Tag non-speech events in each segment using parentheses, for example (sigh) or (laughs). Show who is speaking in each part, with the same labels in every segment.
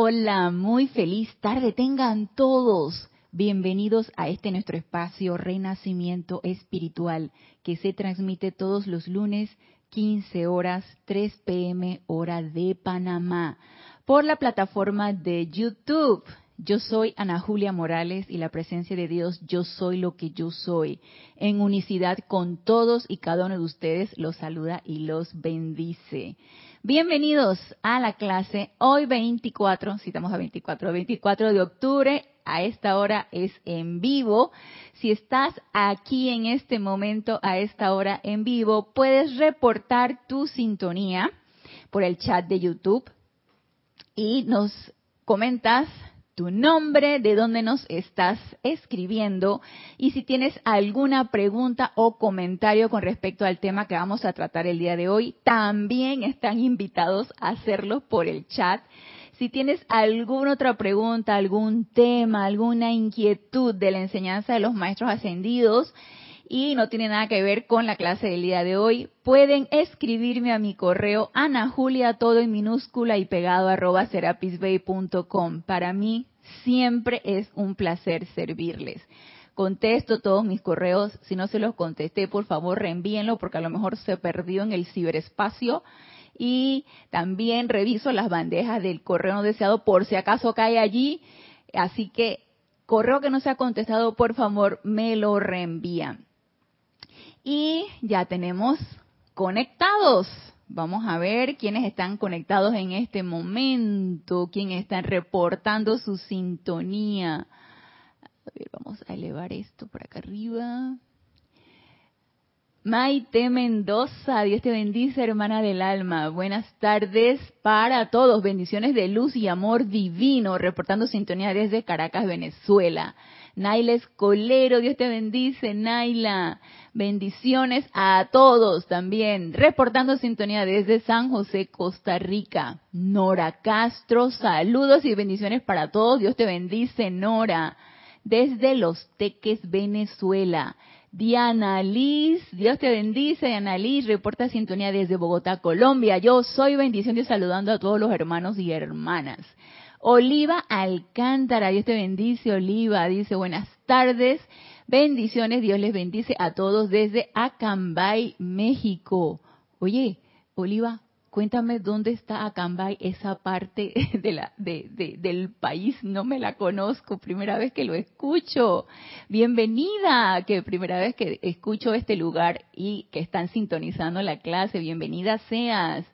Speaker 1: Hola, muy feliz tarde tengan todos. Bienvenidos a este nuestro espacio Renacimiento Espiritual que se transmite todos los lunes 15 horas 3 pm hora de Panamá por la plataforma de YouTube. Yo soy Ana Julia Morales y la presencia de Dios, yo soy lo que yo soy. En unicidad con todos y cada uno de ustedes los saluda y los bendice. Bienvenidos a la clase hoy 24, si estamos a 24, 24 de octubre, a esta hora es en vivo. Si estás aquí en este momento, a esta hora en vivo, puedes reportar tu sintonía por el chat de YouTube y nos comentas tu nombre, de dónde nos estás escribiendo y si tienes alguna pregunta o comentario con respecto al tema que vamos a tratar el día de hoy, también están invitados a hacerlo por el chat. Si tienes alguna otra pregunta, algún tema, alguna inquietud de la enseñanza de los maestros ascendidos, y no tiene nada que ver con la clase del día de hoy, pueden escribirme a mi correo Ana Julia, todo en minúscula y pegado arroba serapisbay.com. Para mí siempre es un placer servirles. Contesto todos mis correos. Si no se los contesté, por favor reenvíenlo porque a lo mejor se perdió en el ciberespacio. Y también reviso las bandejas del correo no deseado por si acaso cae allí. Así que correo que no se ha contestado, por favor, me lo reenvían. Y ya tenemos conectados. Vamos a ver quiénes están conectados en este momento, quiénes están reportando su sintonía. A ver, vamos a elevar esto por acá arriba. Maite Mendoza, Dios te bendice, hermana del alma. Buenas tardes para todos. Bendiciones de luz y amor divino, reportando sintonía desde Caracas, Venezuela. Naila Escolero, Dios te bendice, Naila. Bendiciones a todos también. Reportando sintonía desde San José, Costa Rica. Nora Castro, saludos y bendiciones para todos. Dios te bendice, Nora. Desde Los Teques, Venezuela. Diana Liz, Dios te bendice, Diana Liz, reporta sintonía desde Bogotá, Colombia. Yo soy bendición y saludando a todos los hermanos y hermanas. Oliva Alcántara, Dios te bendice, Oliva, dice buenas tardes, bendiciones, Dios les bendice a todos desde Acambay, México. Oye, Oliva, cuéntame dónde está Acambay, esa parte (laughs) de la, del país, no me la conozco, primera vez que lo escucho. Bienvenida, que primera vez que escucho este lugar y que están sintonizando la clase, bienvenida seas.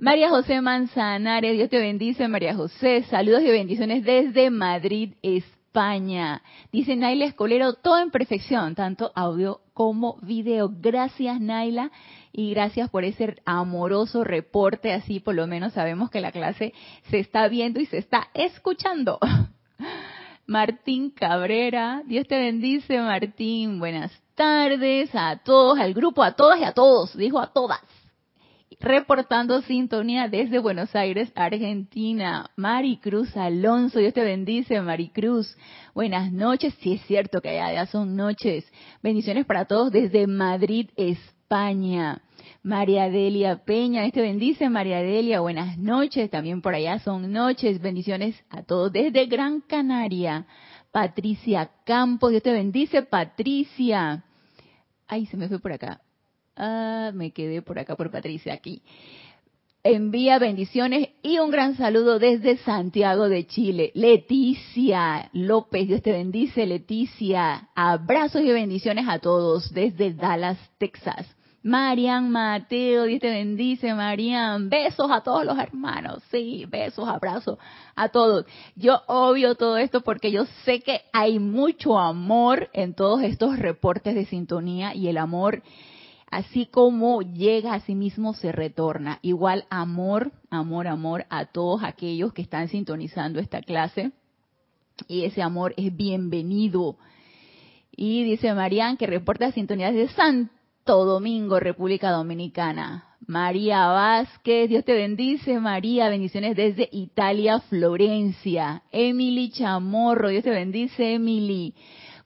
Speaker 1: María José Manzanares, Dios te bendice, María José. Saludos y bendiciones desde Madrid, España. Dice Naila Escolero, todo en perfección, tanto audio como video. Gracias, Naila, y gracias por ese amoroso reporte. Así por lo menos sabemos que la clase se está viendo y se está escuchando. (laughs) Martín Cabrera, Dios te bendice, Martín. Buenas tardes a todos, al grupo, a todas y a todos. Dijo a todas reportando sintonía desde Buenos Aires, Argentina. Maricruz Alonso, Dios te bendice, Maricruz. Buenas noches, sí es cierto que allá son noches. Bendiciones para todos desde Madrid, España. María Delia Peña, Dios te bendice, María Delia, buenas noches, también por allá son noches, bendiciones a todos desde Gran Canaria. Patricia Campos, Dios te bendice, Patricia. Ay, se me fue por acá. Ah, me quedé por acá por Patricia aquí. Envía bendiciones y un gran saludo desde Santiago de Chile. Leticia López, Dios te bendice, Leticia. Abrazos y bendiciones a todos desde Dallas, Texas. Marian Mateo, Dios te bendice, Marian. Besos a todos los hermanos. Sí, besos, abrazos a todos. Yo obvio todo esto porque yo sé que hay mucho amor en todos estos reportes de sintonía y el amor así como llega a sí mismo se retorna. Igual amor, amor, amor a todos aquellos que están sintonizando esta clase. Y ese amor es bienvenido. Y dice Marian que reporta sintonía desde Santo Domingo, República Dominicana. María Vázquez, Dios te bendice, María, bendiciones desde Italia, Florencia. Emily Chamorro, Dios te bendice, Emily.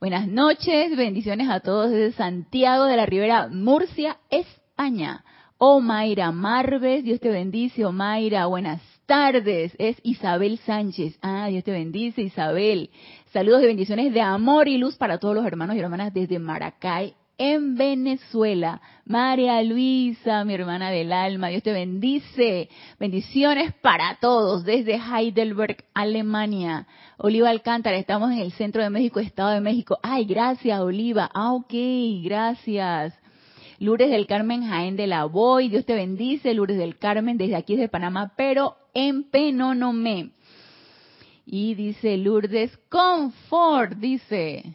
Speaker 1: Buenas noches, bendiciones a todos desde Santiago de la Ribera, Murcia, España. Omaira Marves, Dios te bendice, Omaira, buenas tardes. Es Isabel Sánchez. Ah, Dios te bendice, Isabel. Saludos y bendiciones de amor y luz para todos los hermanos y hermanas desde Maracay, en Venezuela. María Luisa, mi hermana del alma, Dios te bendice. Bendiciones para todos desde Heidelberg, Alemania. Oliva Alcántara, estamos en el centro de México, Estado de México. Ay, gracias, Oliva. Ah, ok, gracias. Lourdes del Carmen Jaén de la Boy, Dios te bendice, Lourdes del Carmen desde aquí de Panamá, pero en Penonomé. Y dice Lourdes, confort, dice.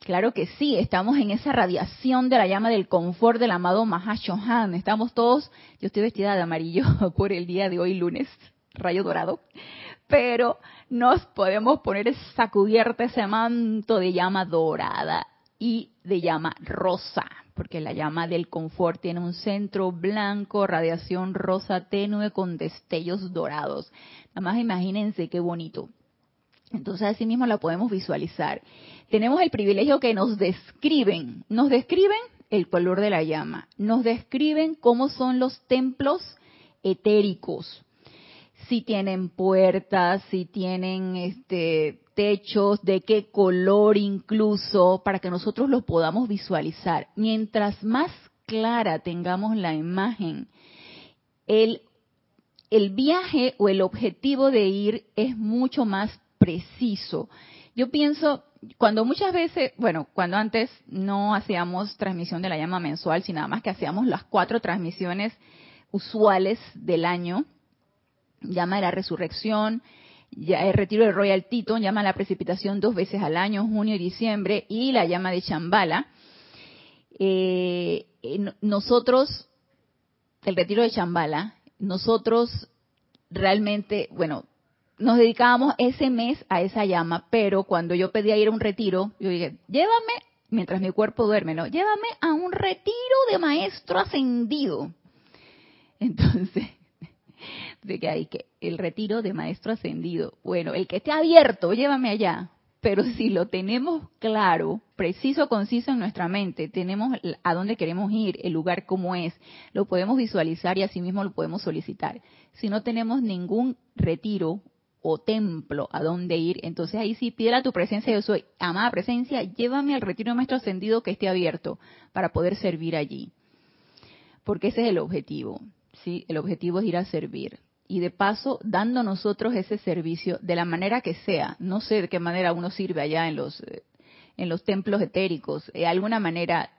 Speaker 1: Claro que sí, estamos en esa radiación de la llama del confort del amado Mahashohan. Estamos todos, yo estoy vestida de amarillo (laughs) por el día de hoy, lunes, rayo dorado, pero nos podemos poner esa cubierta, ese manto de llama dorada y de llama rosa, porque la llama del confort tiene un centro blanco, radiación rosa tenue con destellos dorados. Nada más imagínense qué bonito. Entonces así mismo la podemos visualizar. Tenemos el privilegio que nos describen, nos describen el color de la llama, nos describen cómo son los templos etéricos, si tienen puertas, si tienen este techos, de qué color incluso, para que nosotros los podamos visualizar. Mientras más clara tengamos la imagen, el, el viaje o el objetivo de ir es mucho más preciso. Yo pienso, cuando muchas veces, bueno, cuando antes no hacíamos transmisión de la llama mensual, sino nada más que hacíamos las cuatro transmisiones usuales del año, llama de la resurrección, el retiro de Royal Tito, llama a la precipitación dos veces al año, junio y diciembre, y la llama de Chambala. Eh, nosotros, el retiro de Chambala, nosotros realmente, bueno, nos dedicábamos ese mes a esa llama, pero cuando yo pedía ir a un retiro, yo dije, llévame, mientras mi cuerpo duerme, ¿no? Llévame a un retiro de maestro ascendido. Entonces, de que hay que el retiro de maestro ascendido. Bueno, el que esté abierto, llévame allá. Pero (laughs) si lo tenemos claro, preciso, conciso en nuestra mente, tenemos a dónde queremos ir, el lugar cómo es, lo podemos visualizar y asimismo lo podemos solicitar. Si no tenemos ningún retiro o templo a dónde ir, entonces ahí sí pide a tu presencia, yo soy amada presencia, llévame al retiro de maestro ascendido que esté abierto para poder servir allí. Porque ese es el objetivo, ¿sí? El objetivo es ir a servir y de paso dando nosotros ese servicio de la manera que sea. No sé de qué manera uno sirve allá en los eh, en los templos etéricos, de alguna manera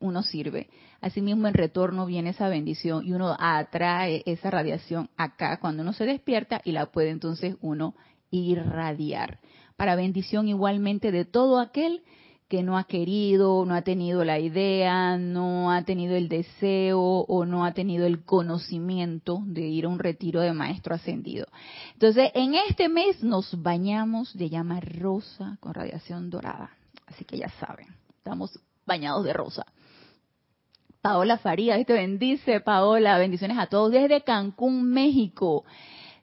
Speaker 1: uno sirve. Asimismo en retorno viene esa bendición y uno atrae esa radiación acá cuando uno se despierta y la puede entonces uno irradiar. Para bendición igualmente de todo aquel que no ha querido, no ha tenido la idea, no ha tenido el deseo o no ha tenido el conocimiento de ir a un retiro de maestro ascendido. Entonces, en este mes nos bañamos de llama rosa con radiación dorada. Así que ya saben, estamos bañados de rosa. Paola Faría, te bendice, Paola, bendiciones a todos desde Cancún, México.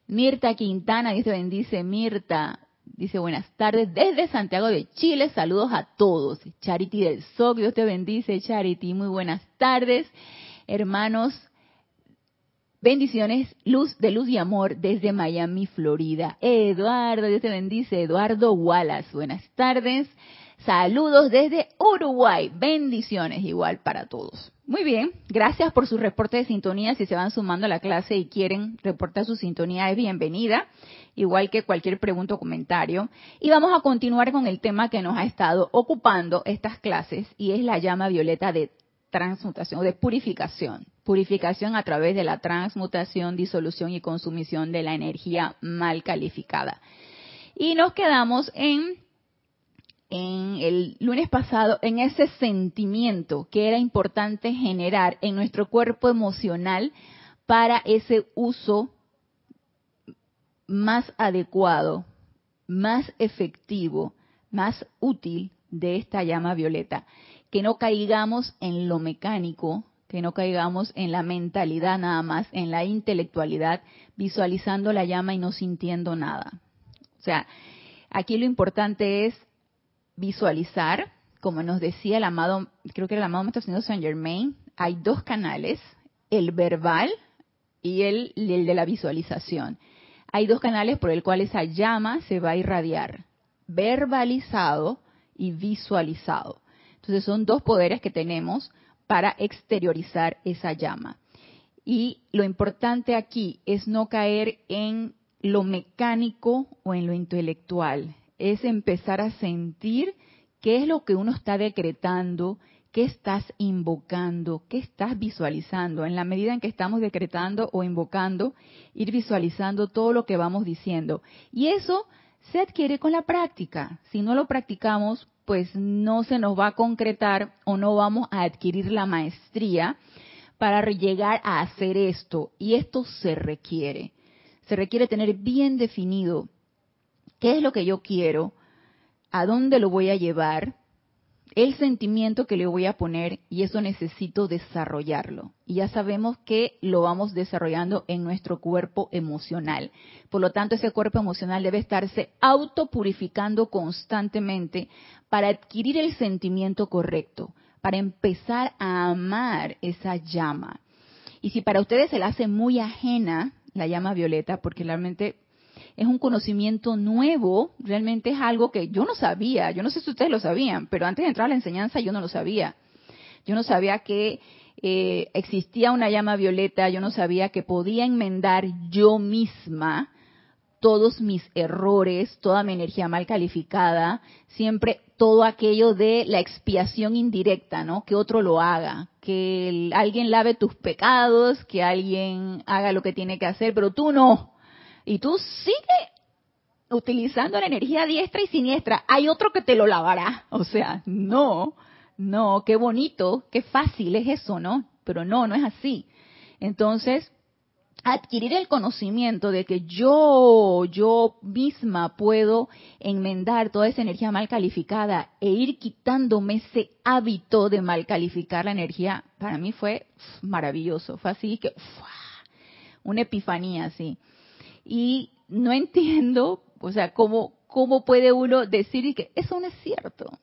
Speaker 1: Mirta Quintana, Dios te bendice, Mirta. Dice, buenas tardes desde Santiago de Chile, saludos a todos. Charity del SOC, Dios te bendice, Charity, muy buenas tardes. Hermanos, bendiciones, luz de luz y amor desde Miami, Florida. Eduardo, Dios te bendice, Eduardo Wallace, buenas tardes. Saludos desde Uruguay, bendiciones igual para todos. Muy bien, gracias por su reporte de sintonía. Si se van sumando a la clase y quieren reportar su sintonía, es bienvenida igual que cualquier pregunta o comentario. Y vamos a continuar con el tema que nos ha estado ocupando estas clases y es la llama violeta de transmutación o de purificación. Purificación a través de la transmutación, disolución y consumición de la energía mal calificada. Y nos quedamos en, en el lunes pasado en ese sentimiento que era importante generar en nuestro cuerpo emocional para ese uso más adecuado, más efectivo, más útil de esta llama violeta. Que no caigamos en lo mecánico, que no caigamos en la mentalidad nada más, en la intelectualidad, visualizando la llama y no sintiendo nada. O sea, aquí lo importante es visualizar, como nos decía el amado, creo que el amado Maestro Señor Saint Germain, hay dos canales, el verbal y el de la visualización. Hay dos canales por el cual esa llama se va a irradiar, verbalizado y visualizado. Entonces son dos poderes que tenemos para exteriorizar esa llama. Y lo importante aquí es no caer en lo mecánico o en lo intelectual, es empezar a sentir qué es lo que uno está decretando, qué estás invocando, qué estás visualizando. En la medida en que estamos decretando o invocando, ir visualizando todo lo que vamos diciendo. Y eso se adquiere con la práctica. Si no lo practicamos, pues no se nos va a concretar o no vamos a adquirir la maestría para llegar a hacer esto. Y esto se requiere. Se requiere tener bien definido qué es lo que yo quiero, a dónde lo voy a llevar, el sentimiento que le voy a poner y eso necesito desarrollarlo. Y ya sabemos que lo vamos desarrollando en nuestro cuerpo emocional. Por lo tanto, ese cuerpo emocional debe estarse autopurificando constantemente para adquirir el sentimiento correcto, para empezar a amar esa llama. Y si para ustedes se la hace muy ajena la llama violeta, porque realmente es un conocimiento nuevo, realmente es algo que yo no sabía, yo no sé si ustedes lo sabían, pero antes de entrar a la enseñanza yo no lo sabía. Yo no sabía que eh, existía una llama violeta, yo no sabía que podía enmendar yo misma todos mis errores, toda mi energía mal calificada, siempre todo aquello de la expiación indirecta, ¿no? Que otro lo haga, que alguien lave tus pecados, que alguien haga lo que tiene que hacer, pero tú no y tú sigues utilizando la energía diestra y siniestra, hay otro que te lo lavará. O sea, no, no, qué bonito, qué fácil es eso, ¿no? Pero no, no es así. Entonces, adquirir el conocimiento de que yo, yo misma puedo enmendar toda esa energía mal calificada e ir quitándome ese hábito de mal calificar la energía, para mí fue maravilloso. Fue así que, una epifanía así y no entiendo, o sea, cómo, cómo puede uno decir que eso no es cierto.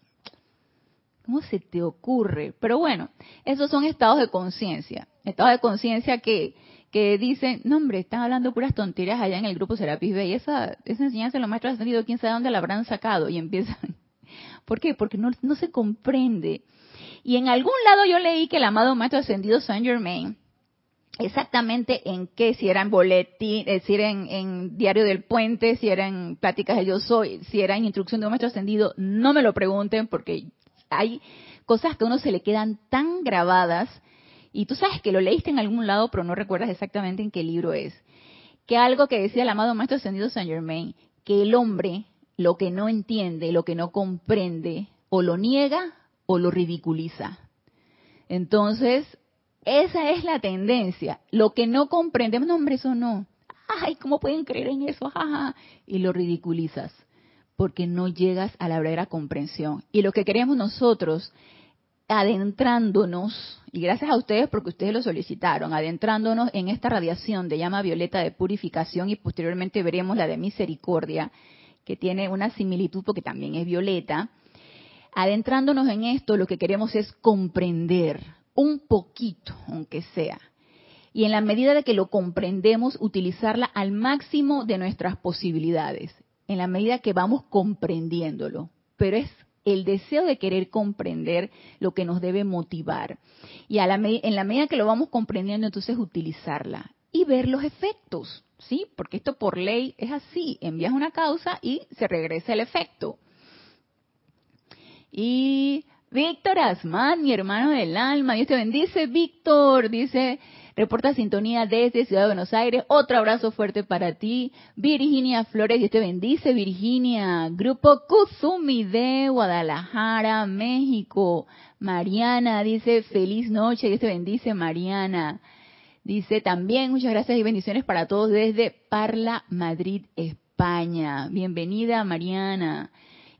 Speaker 1: ¿Cómo se te ocurre? Pero bueno, esos son estados de conciencia, estados de conciencia que, que dicen, no hombre, están hablando puras tonterías allá en el grupo Serapis B y esa, esa enseñanza de los maestros ascendidos, quién sabe dónde la habrán sacado y empiezan. (laughs) ¿Por qué? Porque no, no se comprende. Y en algún lado yo leí que el amado maestro ascendido Saint Germain exactamente en qué, si era en boletín, eh, si era en, Diario del Puente, si era en Pláticas de Yo Soy, si era en Instrucción de un Maestro Ascendido, no me lo pregunten porque hay cosas que a uno se le quedan tan grabadas y tú sabes que lo leíste en algún lado pero no recuerdas exactamente en qué libro es. Que algo que decía el amado Maestro Ascendido Saint Germain, que el hombre lo que no entiende, lo que no comprende, o lo niega o lo ridiculiza. Entonces, esa es la tendencia. Lo que no comprendemos, no, hombre, eso no. Ay, ¿cómo pueden creer en eso? Y lo ridiculizas porque no llegas a la verdadera comprensión. Y lo que queremos nosotros, adentrándonos, y gracias a ustedes porque ustedes lo solicitaron, adentrándonos en esta radiación de llama violeta de purificación y posteriormente veremos la de misericordia, que tiene una similitud porque también es violeta, adentrándonos en esto, lo que queremos es comprender, un poquito, aunque sea. Y en la medida de que lo comprendemos, utilizarla al máximo de nuestras posibilidades, en la medida que vamos comprendiéndolo. Pero es el deseo de querer comprender lo que nos debe motivar. Y a la en la medida que lo vamos comprendiendo, entonces utilizarla y ver los efectos, ¿sí? Porque esto por ley es así, envías una causa y se regresa el efecto. Y Víctor Asman, mi hermano del alma, Dios te bendice, Víctor, dice, reporta sintonía desde Ciudad de Buenos Aires, otro abrazo fuerte para ti, Virginia Flores, Dios te bendice, Virginia, Grupo Kuzumi de Guadalajara, México, Mariana, dice, feliz noche, Dios te bendice, Mariana, dice también, muchas gracias y bendiciones para todos desde Parla, Madrid, España, bienvenida, Mariana.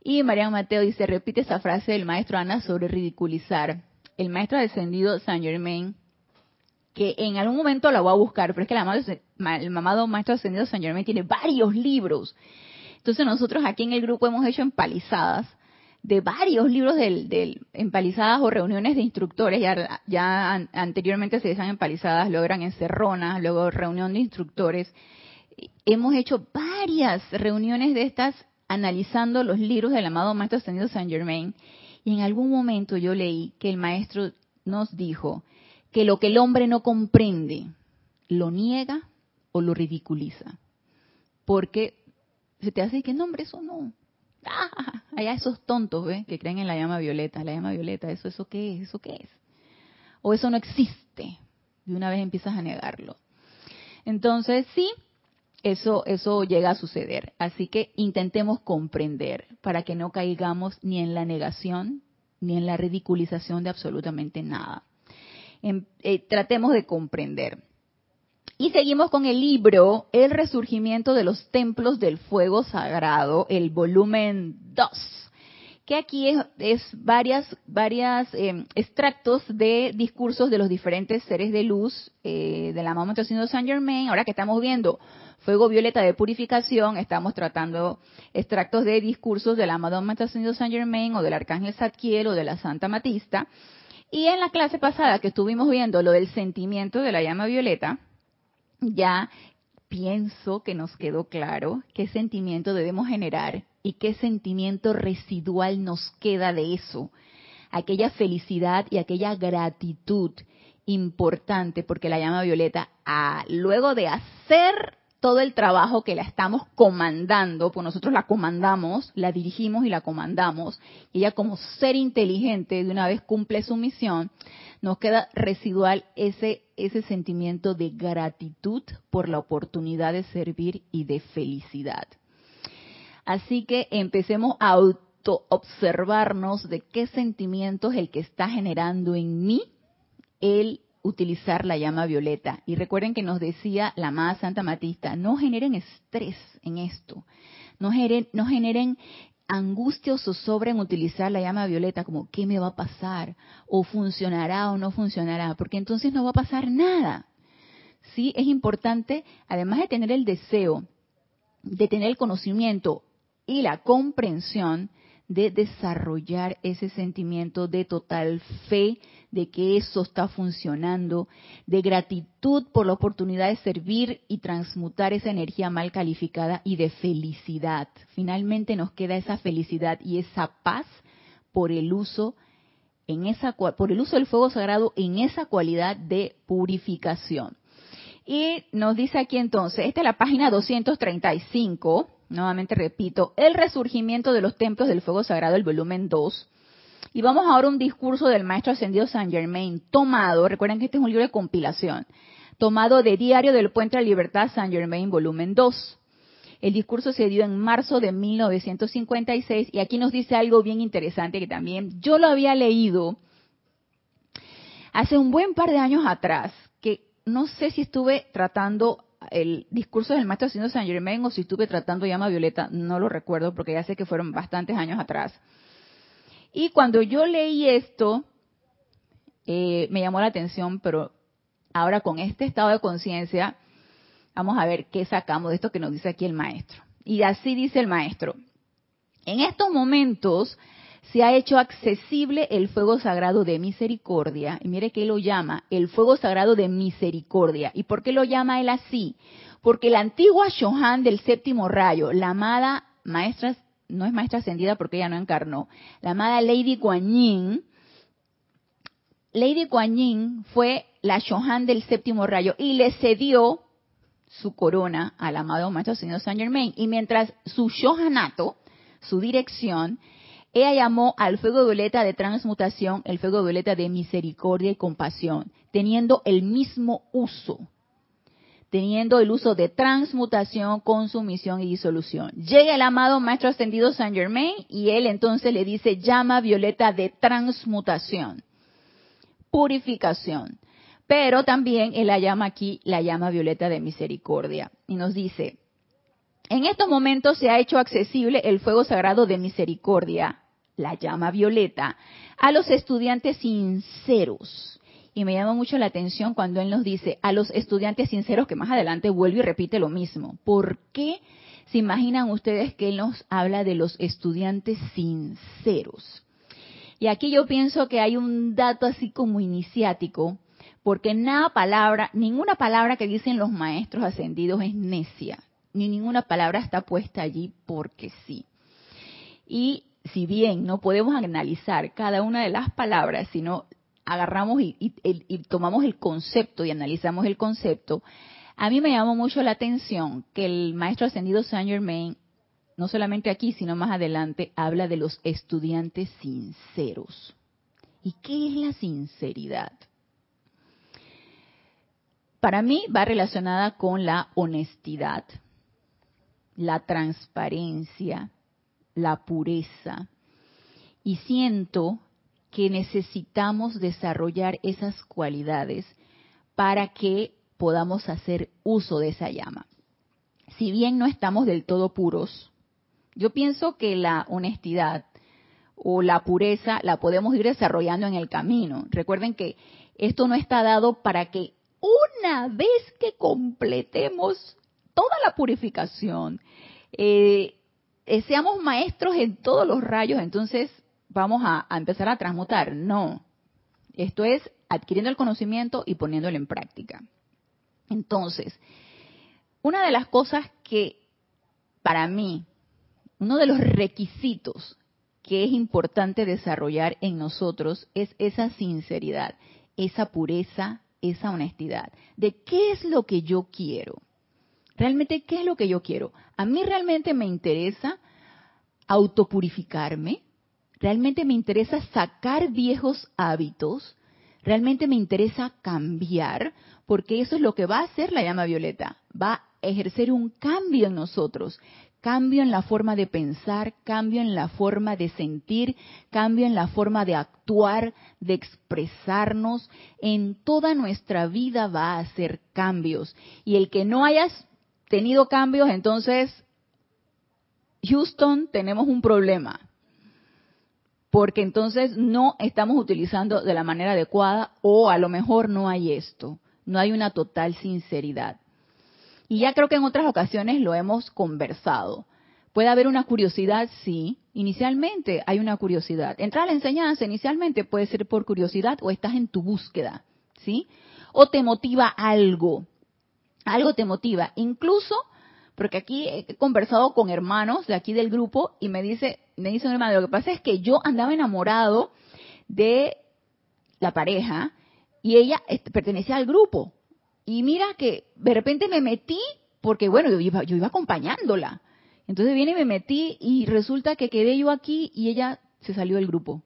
Speaker 1: Y María Mateo dice, repite esa frase del maestro Ana sobre ridiculizar. El maestro descendido Saint Germain, que en algún momento la voy a buscar, pero es que el mamado maestro ascendido Saint Germain tiene varios libros. Entonces nosotros aquí en el grupo hemos hecho empalizadas de varios libros del, empalizadas o reuniones de instructores, ya, ya anteriormente se decían empalizadas, luego eran encerronas, luego reunión de instructores. Hemos hecho varias reuniones de estas analizando los libros del amado Maestro Ascendido Saint Germain y en algún momento yo leí que el Maestro nos dijo que lo que el hombre no comprende lo niega o lo ridiculiza. Porque se te hace que no, hombre, eso no. Ah, allá esos tontos, ¿ves? Que creen en la llama violeta. La llama violeta, ¿eso, eso qué es? ¿Eso qué es? O eso no existe. De una vez empiezas a negarlo. Entonces, sí, eso, eso llega a suceder. Así que intentemos comprender para que no caigamos ni en la negación ni en la ridiculización de absolutamente nada. Em, eh, tratemos de comprender. Y seguimos con el libro El resurgimiento de los templos del fuego sagrado, el volumen 2, que aquí es, varias, varias em, extractos de discursos de los diferentes seres de luz eh, de la Mamá Señor Saint Germain. Ahora que estamos viendo Fuego Violeta de Purificación, estamos tratando extractos de discursos de la Madonna Señor Saint Germain o del Arcángel Zadkiel o de la Santa Matista. Y en la clase pasada que estuvimos viendo lo del sentimiento de la llama violeta, ya pienso que nos quedó claro qué sentimiento debemos generar y qué sentimiento residual nos queda de eso. Aquella felicidad y aquella gratitud importante, porque la llama violeta, ah, luego de hacer todo el trabajo que la estamos comandando, pues nosotros la comandamos, la dirigimos y la comandamos, y ella como ser inteligente de una vez cumple su misión, nos queda residual ese, ese sentimiento de gratitud por la oportunidad de servir y de felicidad. Así que empecemos a auto observarnos de qué sentimiento es el que está generando en mí el utilizar la llama violeta. Y recuerden que nos decía la amada Santa Matista, no generen estrés en esto, no generen, no generen angustia o zozobra en utilizar la llama violeta como qué me va a pasar, o funcionará o no funcionará, porque entonces no va a pasar nada. Sí, es importante, además de tener el deseo, de tener el conocimiento y la comprensión, de desarrollar ese sentimiento de total fe de que eso está funcionando, de gratitud por la oportunidad de servir y transmutar esa energía mal calificada y de felicidad. Finalmente nos queda esa felicidad y esa paz por el uso en esa por el uso del fuego sagrado en esa cualidad de purificación. Y nos dice aquí entonces, esta es la página 235, nuevamente repito, el resurgimiento de los templos del fuego sagrado, el volumen 2. Y vamos ahora a un discurso del maestro ascendido Saint Germain, tomado, recuerden que este es un libro de compilación, tomado de Diario del Puente de la Libertad Saint Germain, volumen 2. El discurso se dio en marzo de 1956 y aquí nos dice algo bien interesante que también yo lo había leído hace un buen par de años atrás, no sé si estuve tratando el discurso del maestro Ascendido San Germain o si estuve tratando llama violeta, no lo recuerdo porque ya sé que fueron bastantes años atrás. Y cuando yo leí esto, eh, me llamó la atención, pero ahora con este estado de conciencia, vamos a ver qué sacamos de esto que nos dice aquí el maestro. Y así dice el maestro. En estos momentos, se ha hecho accesible el fuego sagrado de misericordia. Y mire que lo llama el fuego sagrado de misericordia. ¿Y por qué lo llama él así? Porque la antigua Shohan del séptimo rayo, la amada maestra, no es maestra ascendida porque ella no encarnó, la amada Lady Kuan Yin, Lady Kuan Yin fue la Shohan del séptimo rayo y le cedió su corona al amado maestro señor Saint Germain. Y mientras su Shohanato, su dirección, ella llamó al fuego violeta de transmutación el fuego violeta de misericordia y compasión, teniendo el mismo uso, teniendo el uso de transmutación, consumición y disolución. Llega el amado Maestro Ascendido Saint Germain y él entonces le dice llama violeta de transmutación, purificación. Pero también él la llama aquí la llama violeta de misericordia. Y nos dice, en estos momentos se ha hecho accesible el fuego sagrado de misericordia la llama violeta, a los estudiantes sinceros Y me llama mucho la atención cuando él nos dice a los estudiantes sinceros, que más adelante vuelve y repite lo mismo. ¿Por qué se imaginan ustedes que él nos habla de los estudiantes sinceros? Y aquí yo pienso que hay un dato así como iniciático, porque nada palabra, ninguna palabra que dicen los maestros ascendidos es necia, ni ninguna palabra está puesta allí porque sí. Y si bien no podemos analizar cada una de las palabras, sino agarramos y, tomamos el concepto y analizamos el concepto, a mí me llamó mucho la atención que el maestro ascendido Saint Germain, no solamente aquí, sino más adelante, habla de los estudiantes sinceros. ¿Y qué es la sinceridad? Para mí va relacionada con la honestidad, la transparencia, la pureza. Y siento que necesitamos desarrollar esas cualidades para que podamos hacer uso de esa llama. Si bien no estamos del todo puros, yo pienso que la honestidad o la pureza la podemos ir desarrollando en el camino. Recuerden que esto no está dado para que una vez que completemos toda la purificación, eh, eh, seamos maestros en todos los rayos, entonces vamos a, empezar a transmutar. No, esto es adquiriendo el conocimiento y poniéndolo en práctica. Entonces, una de las cosas que para mí, uno de los requisitos que es importante desarrollar en nosotros es esa sinceridad, esa pureza, esa honestidad. ¿De qué es lo que yo quiero? Realmente, ¿qué es lo que yo quiero? A mí realmente me interesa autopurificarme, realmente me interesa sacar viejos hábitos, realmente me interesa cambiar, porque eso es lo que va a hacer la llama violeta, va a ejercer un cambio en nosotros, cambio en la forma de pensar, cambio en la forma de sentir, cambio en la forma de actuar, de expresarnos, en toda nuestra vida va a hacer cambios. Y el que no hayas tenido cambios, entonces, Houston, tenemos un problema. Porque entonces no estamos utilizando de la manera adecuada o a lo mejor no hay esto, no hay una total sinceridad. Y ya creo que en otras ocasiones lo hemos conversado. Puede haber una curiosidad, sí. Inicialmente hay una curiosidad. Entrar a la enseñanza inicialmente puede ser por curiosidad o estás en tu búsqueda, ¿sí? O te motiva algo algo te motiva. Incluso, porque aquí he conversado con hermanos de aquí del grupo y me dice, me dice un hermano, lo que pasa es que yo andaba enamorado de la pareja y ella pertenecía al grupo. Y mira que de repente me metí porque bueno, yo iba, yo iba acompañándola. Entonces viene y me metí y resulta que quedé yo aquí y ella se salió del grupo.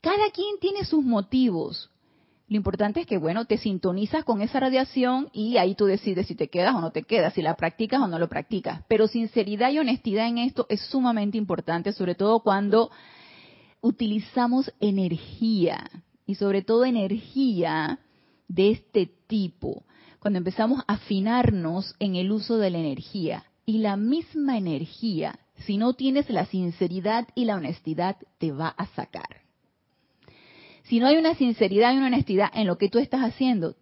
Speaker 1: Cada quien tiene sus motivos. Lo importante es que, bueno, te sintonizas con esa radiación y ahí tú decides si te quedas o no te quedas, si la practicas o no lo practicas. Pero sinceridad y honestidad en esto es sumamente importante, sobre todo cuando utilizamos energía y sobre todo energía de este tipo, cuando empezamos a afinarnos en el uso de la energía. Y la misma energía, si no tienes la sinceridad y la honestidad, te va a sacar. Si no hay una sinceridad y una honestidad en lo que tú estás haciendo,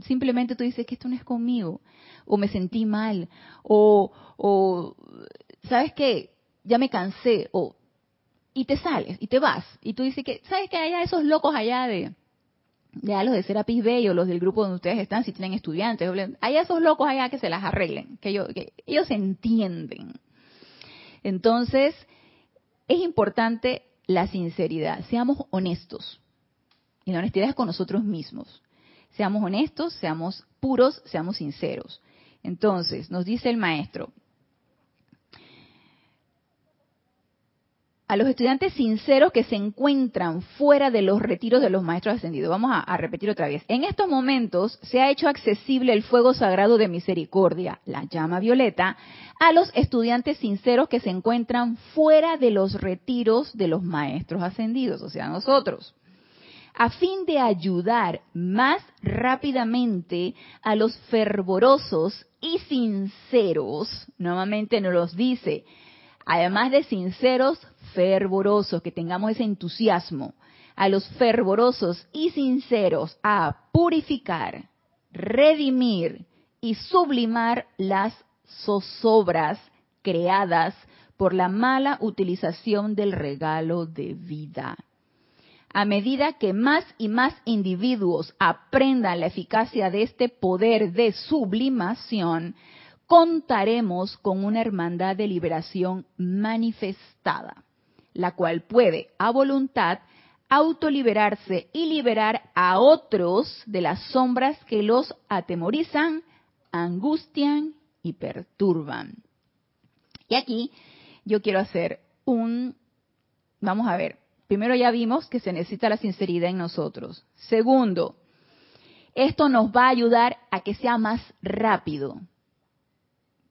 Speaker 1: simplemente tú dices que esto no es conmigo, o me sentí mal, o, o ¿sabes qué? Ya me cansé, o y te sales y te vas y tú dices que sabes que hay esos locos allá de ya los de Serapis Bay o los del grupo donde ustedes están si tienen estudiantes hay esos locos allá que se las arreglen que, ellos, que ellos entienden. Entonces es importante la sinceridad seamos honestos y la honestidad es con nosotros mismos. Seamos honestos, seamos puros, seamos sinceros. Entonces, nos dice el maestro, a los estudiantes sinceros que se encuentran fuera de los retiros de los maestros ascendidos. Vamos a, a, repetir otra vez. En estos momentos se ha hecho accesible el fuego sagrado de misericordia, la llama violeta, a los estudiantes sinceros que se encuentran fuera de los retiros de los maestros ascendidos, o sea, nosotros a fin de ayudar más rápidamente a los fervorosos y sinceros, nuevamente nos los dice, además de sinceros, fervorosos, que tengamos ese entusiasmo, a los fervorosos y sinceros a purificar, redimir y sublimar las zozobras creadas por la mala utilización del regalo de vida. A medida que más y más individuos aprendan la eficacia de este poder de sublimación, contaremos con una hermandad de liberación manifestada, la cual puede, a voluntad, autoliberarse y liberar a otros de las sombras que los atemorizan, angustian y perturban. Y aquí yo quiero hacer un, vamos a ver, primero ya vimos que se necesita la sinceridad en nosotros. Segundo, esto nos va a ayudar a que sea más rápido,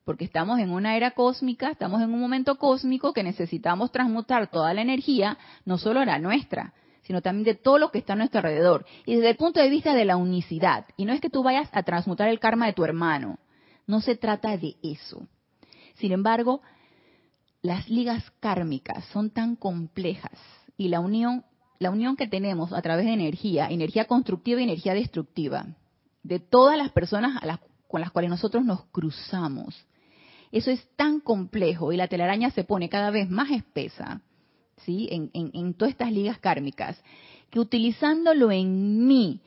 Speaker 1: porque estamos en una era cósmica, estamos en un momento cósmico que necesitamos transmutar toda la energía, no solo la nuestra, sino también de todo lo que está a nuestro alrededor. Y desde el punto de vista de la unicidad, y no es que tú vayas a transmutar el karma de tu hermano, no se trata de eso. Sin embargo, las ligas kármicas son tan complejas y la unión, la unión que tenemos a través de energía, energía constructiva y energía destructiva, de todas las personas con las cuales nosotros nos cruzamos, eso es tan complejo y la telaraña se pone cada vez más espesa, ¿sí? En, en todas estas ligas kármicas, que utilizándolo en mí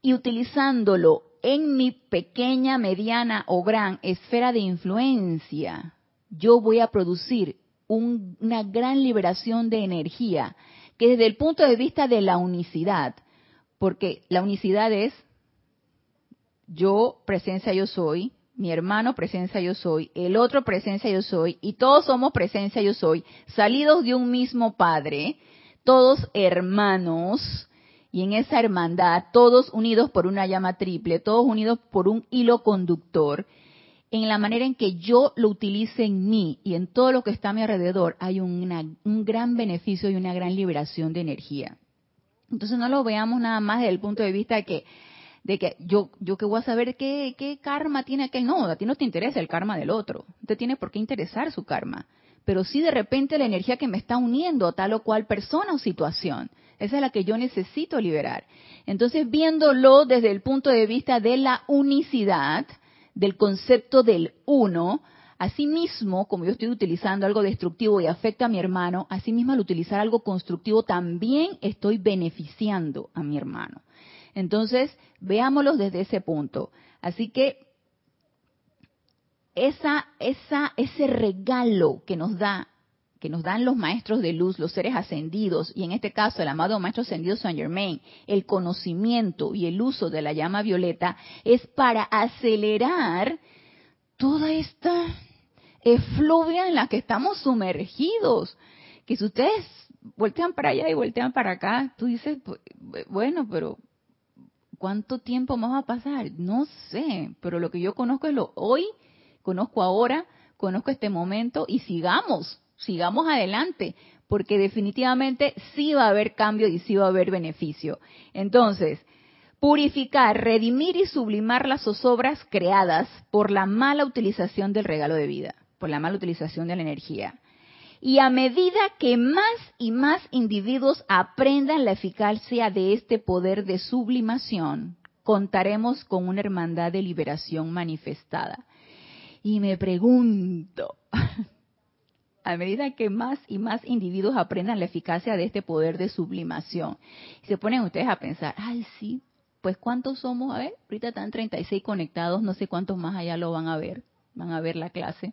Speaker 1: y utilizándolo en mi pequeña, mediana o gran esfera de influencia, yo voy a producir una gran liberación de energía, que desde el punto de vista de la unicidad, porque la unicidad es yo, presencia yo soy, mi hermano, presencia yo soy, el otro, presencia yo soy, y todos somos presencia yo soy, salidos de un mismo Padre, todos hermanos, y en esa hermandad, todos unidos por una llama triple, todos unidos por un hilo conductor, en la manera en que yo lo utilice en mí y en todo lo que está a mi alrededor, hay un gran beneficio y una gran liberación de energía. Entonces no lo veamos nada más desde el punto de vista de que, de que yo, yo que voy a saber qué, qué karma tiene aquel. No, a ti no te interesa el karma del otro. Te tiene por qué interesar su karma. Pero sí de repente la energía que me está uniendo a tal o cual persona o situación. Esa es la que yo necesito liberar. Entonces, viéndolo desde el punto de vista de la unicidad, del concepto del uno, asimismo, como yo estoy utilizando algo destructivo y afecta a mi hermano, asimismo al utilizar algo constructivo también estoy beneficiando a mi hermano. Entonces, veámoslo desde ese punto. Así que esa, esa, ese regalo que nos da que nos dan los maestros de luz, los seres ascendidos, y en este caso el amado maestro ascendido Saint Germain, el conocimiento y el uso de la llama violeta es para acelerar toda esta efluvia en la que estamos sumergidos. Que si ustedes voltean para allá y voltean para acá, tú dices, bueno, pero ¿cuánto tiempo más va a pasar? No sé, pero lo que yo conozco es lo hoy, conozco ahora, conozco este momento y sigamos sigamos adelante, porque definitivamente sí va a haber cambio y sí va a haber beneficio. Entonces, purificar, redimir y sublimar las zozobras creadas por la mala utilización del regalo de vida, por la mala utilización de la energía. Y a medida que más y más individuos aprendan la eficacia de este poder de sublimación, contaremos con una hermandad de liberación manifestada. Y me pregunto, (laughs) a medida que más y más individuos aprendan la eficacia de este poder de sublimación. Se ponen ustedes a pensar, ay, sí, pues ¿cuántos somos? A ver, ahorita están 36 conectados, no sé cuántos más allá lo van a ver, van a ver la clase.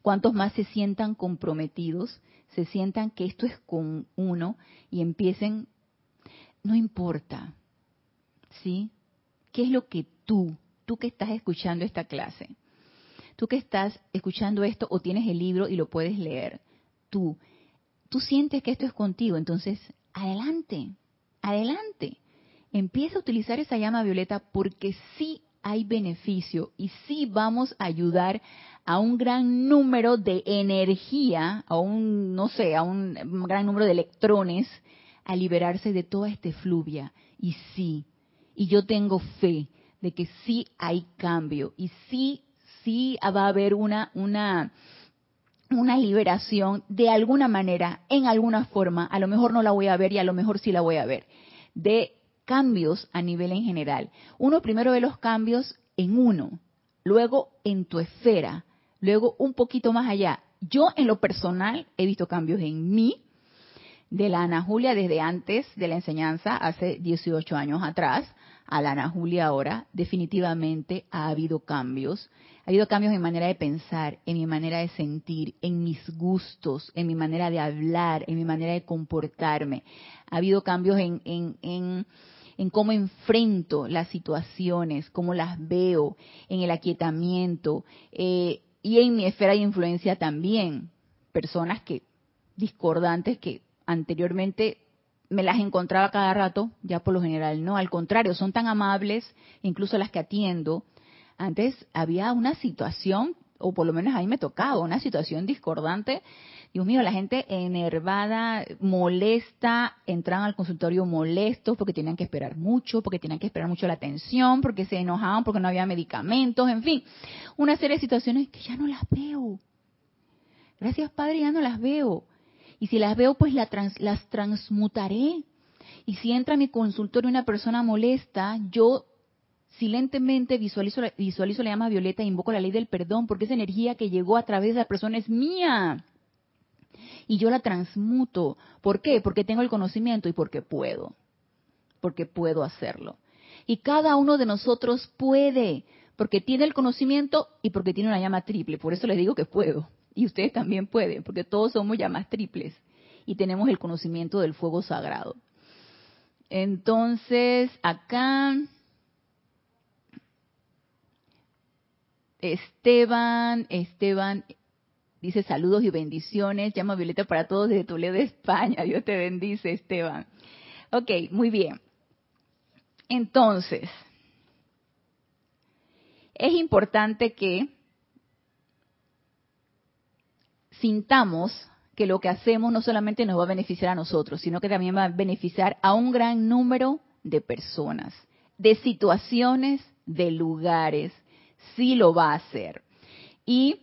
Speaker 1: ¿Cuántos más se sientan comprometidos, se sientan que esto es con uno y empiecen, no importa, ¿sí? ¿Qué es lo que tú, tú que estás escuchando esta clase, tú que estás escuchando esto o tienes el libro y lo puedes leer, tú, tú sientes que esto es contigo, entonces adelante, adelante. Empieza a utilizar esa llama violeta porque sí hay beneficio y sí vamos a ayudar a un gran número de energía, a un, no sé, a un gran número de electrones a liberarse de toda esta fluvia. Y sí, y yo tengo fe de que sí hay cambio y sí sí va a haber una, una, una liberación de alguna manera, en alguna forma, a lo mejor no la voy a ver y a lo mejor sí la voy a ver, de cambios a nivel en general. Uno primero ve los cambios en uno, luego en tu esfera, luego un poquito más allá. Yo en lo personal he visto cambios en mí, de la Ana Julia desde antes de la enseñanza, hace 18 años atrás, a la Ana Julia ahora, definitivamente ha habido cambios. Ha habido cambios en mi manera de pensar, en mi manera de sentir, en mis gustos, en mi manera de hablar, en mi manera de comportarme. Ha habido cambios en, en, en, en cómo enfrento las situaciones, cómo las veo, en el aquietamiento eh, y en mi esfera de influencia también. Personas que discordantes que anteriormente me las encontraba cada rato, ya por lo general no, al contrario, son tan amables, incluso las que atiendo. Antes había una situación, o por lo menos a mí me tocaba, una situación discordante. Dios mío, la gente enervada, molesta, entraban al consultorio molestos porque tenían que esperar mucho, porque tenían que esperar mucho la atención, porque se enojaban porque no había medicamentos, en fin, una serie de situaciones que ya no las veo. Gracias Padre, ya no las veo y si las veo, pues las transmutaré. Y si entra a mi consultorio una persona molesta, yo silentemente visualizo, la llama violeta e invoco la ley del perdón, porque esa energía que llegó a través de la persona es mía. Y yo la transmuto. ¿Por qué? Porque tengo el conocimiento y porque puedo. Porque puedo hacerlo. Y cada uno de nosotros puede, porque tiene el conocimiento y porque tiene una llama triple. Por eso les digo que puedo. Y ustedes también pueden, porque todos somos llamas triples y tenemos el conocimiento del fuego sagrado. Entonces, acá Esteban, Esteban dice saludos y bendiciones, llama Violeta para todos desde Toledo, España. (laughs) Dios te bendice, Esteban. Ok, muy bien. Entonces, es importante que sintamos que lo que hacemos no solamente nos va a beneficiar a nosotros, sino que también va a beneficiar a un gran número de personas, de situaciones, de lugares. Sí lo va a hacer. Y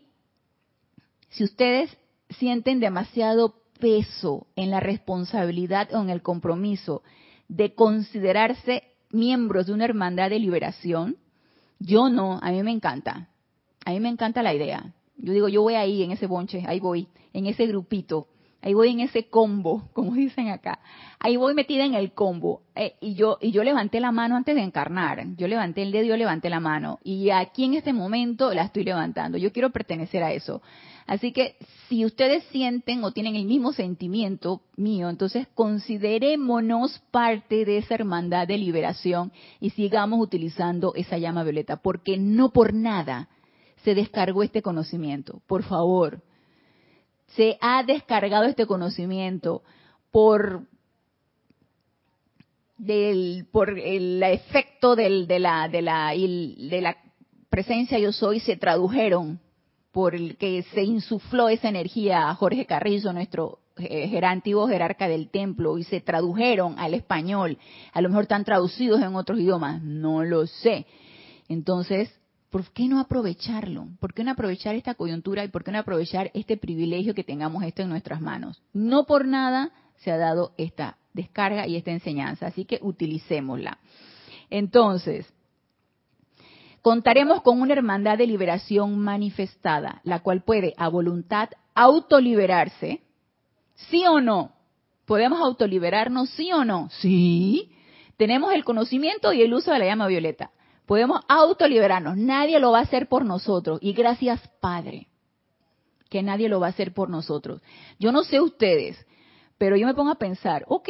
Speaker 1: si ustedes sienten demasiado peso en la responsabilidad o en el compromiso de considerarse miembros de una hermandad de liberación, yo no, a mí me encanta. A mí me encanta la idea. Yo digo, yo voy ahí en ese bonche, ahí voy, en ese grupito, ahí voy en ese combo, (laughs) como dicen acá. Ahí voy metida en el combo. Eh, y yo y yo levanté la mano antes de encarnar. Yo levanté el dedo, yo levanté la mano. Y aquí en este momento la estoy levantando. Yo quiero pertenecer a eso. Así que si ustedes sienten o tienen el mismo sentimiento mío, entonces considerémonos parte de esa hermandad de liberación y sigamos utilizando esa llama violeta, porque no por nada se descargó este conocimiento. Por favor, se ha descargado este conocimiento por del por el efecto del, de la de la de la presencia yo soy se tradujeron por el que se insufló esa energía a Jorge Carrizo, nuestro eh, antiguo jerarca del templo, y se tradujeron al español. A lo mejor están traducidos en otros idiomas, no lo sé. Entonces, ¿por qué no aprovecharlo? ¿Por qué no aprovechar esta coyuntura y por qué no aprovechar este privilegio que tengamos esto en nuestras manos? No por nada se ha dado esta descarga y esta enseñanza, así que utilicémosla. Entonces, contaremos con una hermandad de liberación manifestada, la cual puede a voluntad autoliberarse, ¿sí o no? ¿Podemos autoliberarnos, sí o no? Sí. Tenemos el conocimiento y el uso de la llama violeta. Podemos autoliberarnos. Nadie lo va a hacer por nosotros. Y gracias, Padre, que nadie lo va a hacer por nosotros. Yo no sé ustedes, pero yo me pongo a pensar, ok,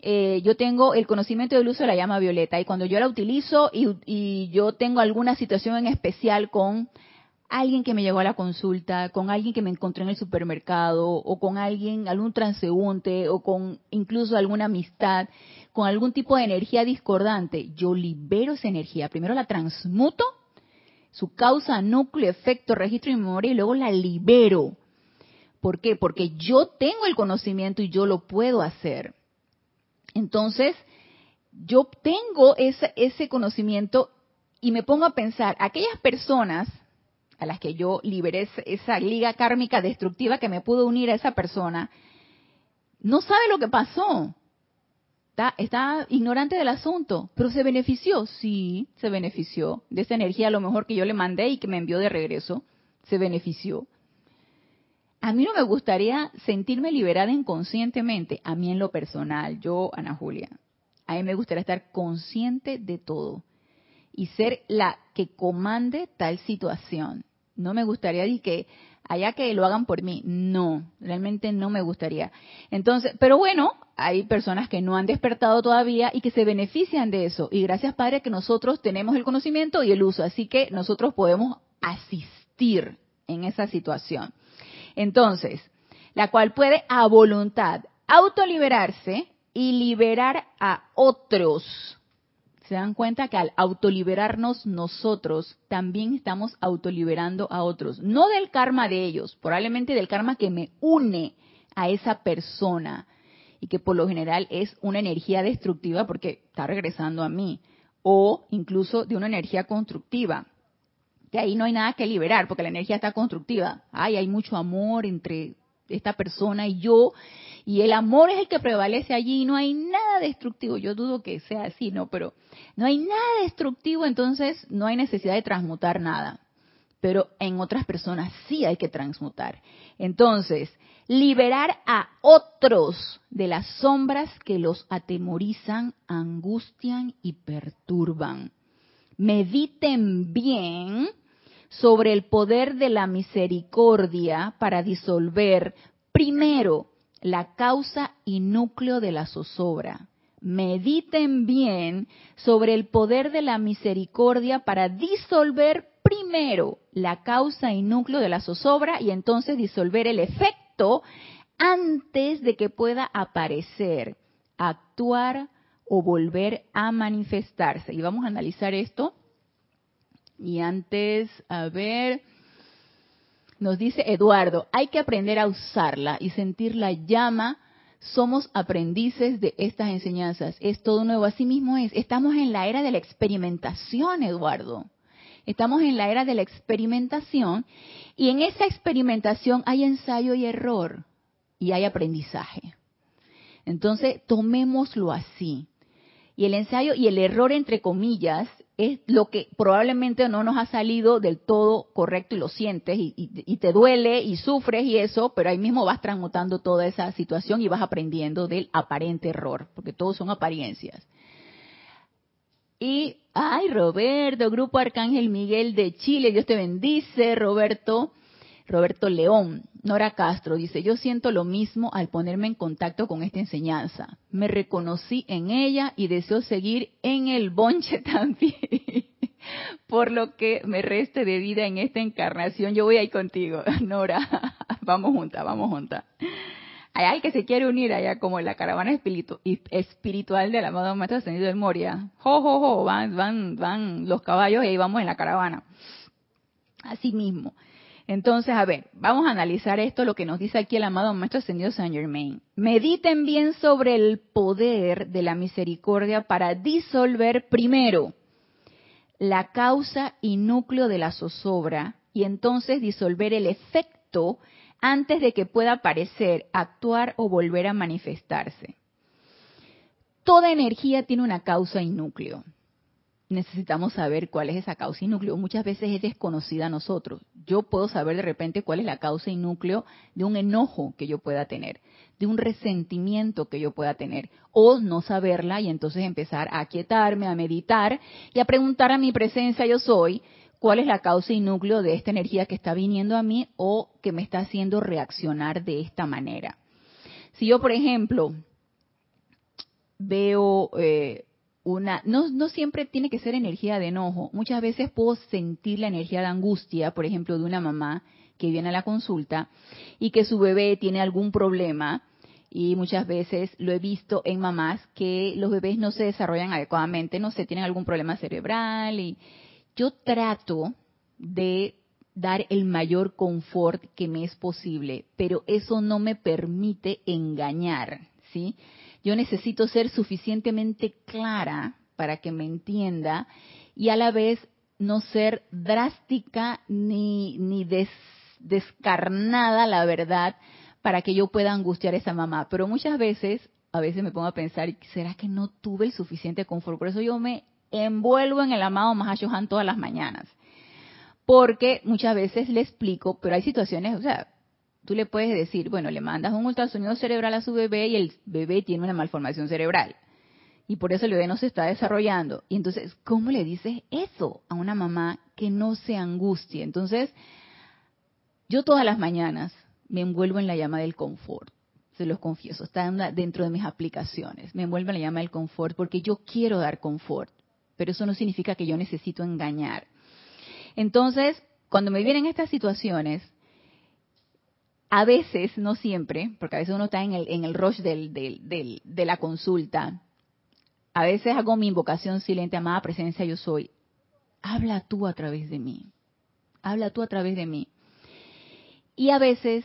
Speaker 1: eh, yo tengo el conocimiento del uso de la llama violeta y cuando yo la utilizo y, y yo tengo alguna situación en especial con alguien que me llegó a la consulta, con alguien que me encontré en el supermercado, o con alguien, algún transeúnte, o con incluso alguna amistad, con algún tipo de energía discordante, yo libero esa energía. Primero la transmuto, su causa, núcleo, efecto, registro y memoria, y luego la libero. ¿Por qué? Porque yo tengo el conocimiento y yo lo puedo hacer. Entonces, yo tengo ese, ese conocimiento y me pongo a pensar, aquellas personas a las que yo liberé esa liga kármica destructiva que me pudo unir a esa persona, no sabe lo que pasó. Está, ignorante del asunto, pero se benefició, sí, se benefició de esa energía a lo mejor que yo le mandé y que me envió de regreso, se benefició. A mí no me gustaría sentirme liberada inconscientemente, a mí en lo personal, yo, Ana Julia. A mí me gustaría estar consciente de todo y ser la que comande tal situación. No me gustaría que haya que lo hagan por mí. No, realmente no me gustaría. Entonces, pero bueno, hay personas que no han despertado todavía y que se benefician de eso. Y gracias, Padre, que nosotros tenemos el conocimiento y el uso. Así que nosotros podemos asistir en esa situación. Entonces, la cual puede a voluntad autoliberarse y liberar a otros. Se dan cuenta que al autoliberarnos nosotros, también estamos autoliberando a otros. No del karma de ellos, probablemente del karma que me une a esa persona y que por lo general es una energía destructiva porque está regresando a mí. O incluso de una energía constructiva que ahí no hay nada que liberar porque la energía está constructiva. Ay, hay mucho amor entre esta persona y yo, y el amor es el que prevalece allí, no hay destructivo. Yo dudo que sea así, ¿no? Pero no hay nada destructivo, entonces no hay necesidad de transmutar nada. Pero en otras personas sí hay que transmutar. Entonces, liberar a otros de las sombras que los atemorizan, angustian y perturban. Mediten bien sobre el poder de la misericordia para disolver primero la causa y núcleo de la zozobra. Mediten bien sobre el poder de la misericordia para disolver primero la causa y núcleo de la zozobra y entonces disolver el efecto antes de que pueda aparecer, actuar o volver a manifestarse. Y vamos a analizar esto y antes, a ver, nos dice Eduardo, hay que aprender a usarla y sentir la llama. Somos aprendices de estas enseñanzas. Es todo nuevo. Así mismo es. Estamos en la era de la experimentación, Eduardo. Estamos en la era de la experimentación y en esa experimentación hay ensayo y error y hay aprendizaje. Entonces, tomémoslo así. Y el ensayo y el error, entre comillas, es lo que probablemente no nos ha salido del todo correcto y lo sientes y, te duele y sufres y eso, pero ahí mismo vas transmutando toda esa situación y vas aprendiendo del aparente error, porque todos son apariencias. Y, ay, Roberto, Grupo Arcángel Miguel de Chile, Dios te bendice, Roberto. Roberto León, Nora Castro dice, yo siento lo mismo al ponerme en contacto con esta enseñanza. Me reconocí en ella y deseo seguir en el bonche (laughs) también. Por lo que me reste de vida en esta encarnación, yo voy ahí contigo, (laughs) Nora. vamos juntas, vamos juntas. Hay alguien que se quiere unir allá como en la caravana espiritual del amado Maestro Ascendido del Moria. Jo, jo, jo, van, van, van los caballos y ahí vamos en la caravana. Así mismo. Entonces, a ver, vamos a analizar esto, lo que nos dice aquí el amado Maestro Ascendido Saint Germain. Mediten bien sobre el poder de la misericordia para disolver primero la causa y núcleo de la zozobra y entonces disolver el efecto antes de que pueda aparecer, actuar o volver a manifestarse. Toda energía tiene una causa y núcleo necesitamos saber cuál es esa causa y núcleo. Muchas veces es desconocida a nosotros. Yo puedo saber de repente cuál es la causa y núcleo de un enojo que yo pueda tener, de un resentimiento que yo pueda tener, o no saberla y entonces empezar a aquietarme, a meditar y a preguntar a mi presencia yo soy cuál es la causa y núcleo de esta energía que está viniendo a mí o que me está haciendo reaccionar de esta manera. Si yo, por ejemplo, veo eh, una, no, no siempre tiene que ser energía de enojo, muchas veces puedo sentir la energía de angustia, por ejemplo, de una mamá que viene a la consulta y que su bebé tiene algún problema. Y muchas veces lo he visto en mamás que los bebés no se desarrollan adecuadamente, no sé, tienen algún problema cerebral. Y yo trato de dar el mayor confort que me es posible, pero eso no me permite engañar, ¿sí? Yo necesito ser suficientemente clara para que me entienda y a la vez no ser drástica ni, ni descarnada, la verdad, para que yo pueda angustiar a esa mamá. Pero muchas veces, a veces me pongo a pensar, ¿será que no tuve el suficiente confort? Por eso yo me envuelvo en el amado Mahashohan todas las mañanas. Porque muchas veces le explico, pero hay situaciones, o sea, tú le puedes decir, bueno, le mandas un ultrasonido cerebral a su bebé y el bebé tiene una malformación cerebral. Y por eso el bebé no se está desarrollando. Y entonces, ¿cómo le dices eso a una mamá que no se angustie? Entonces, yo todas las mañanas me envuelvo en la llama del confort. Se los confieso, está dentro de mis aplicaciones. Me envuelvo en la llama del confort porque yo quiero dar confort, pero eso no significa que yo necesito engañar. Entonces, cuando me vienen estas situaciones, a veces, no siempre, porque a veces uno está en el, en rush del, de la consulta, a veces hago mi invocación silente, amada presencia yo soy. Habla tú a través de mí. Habla tú a través de mí. Y a veces,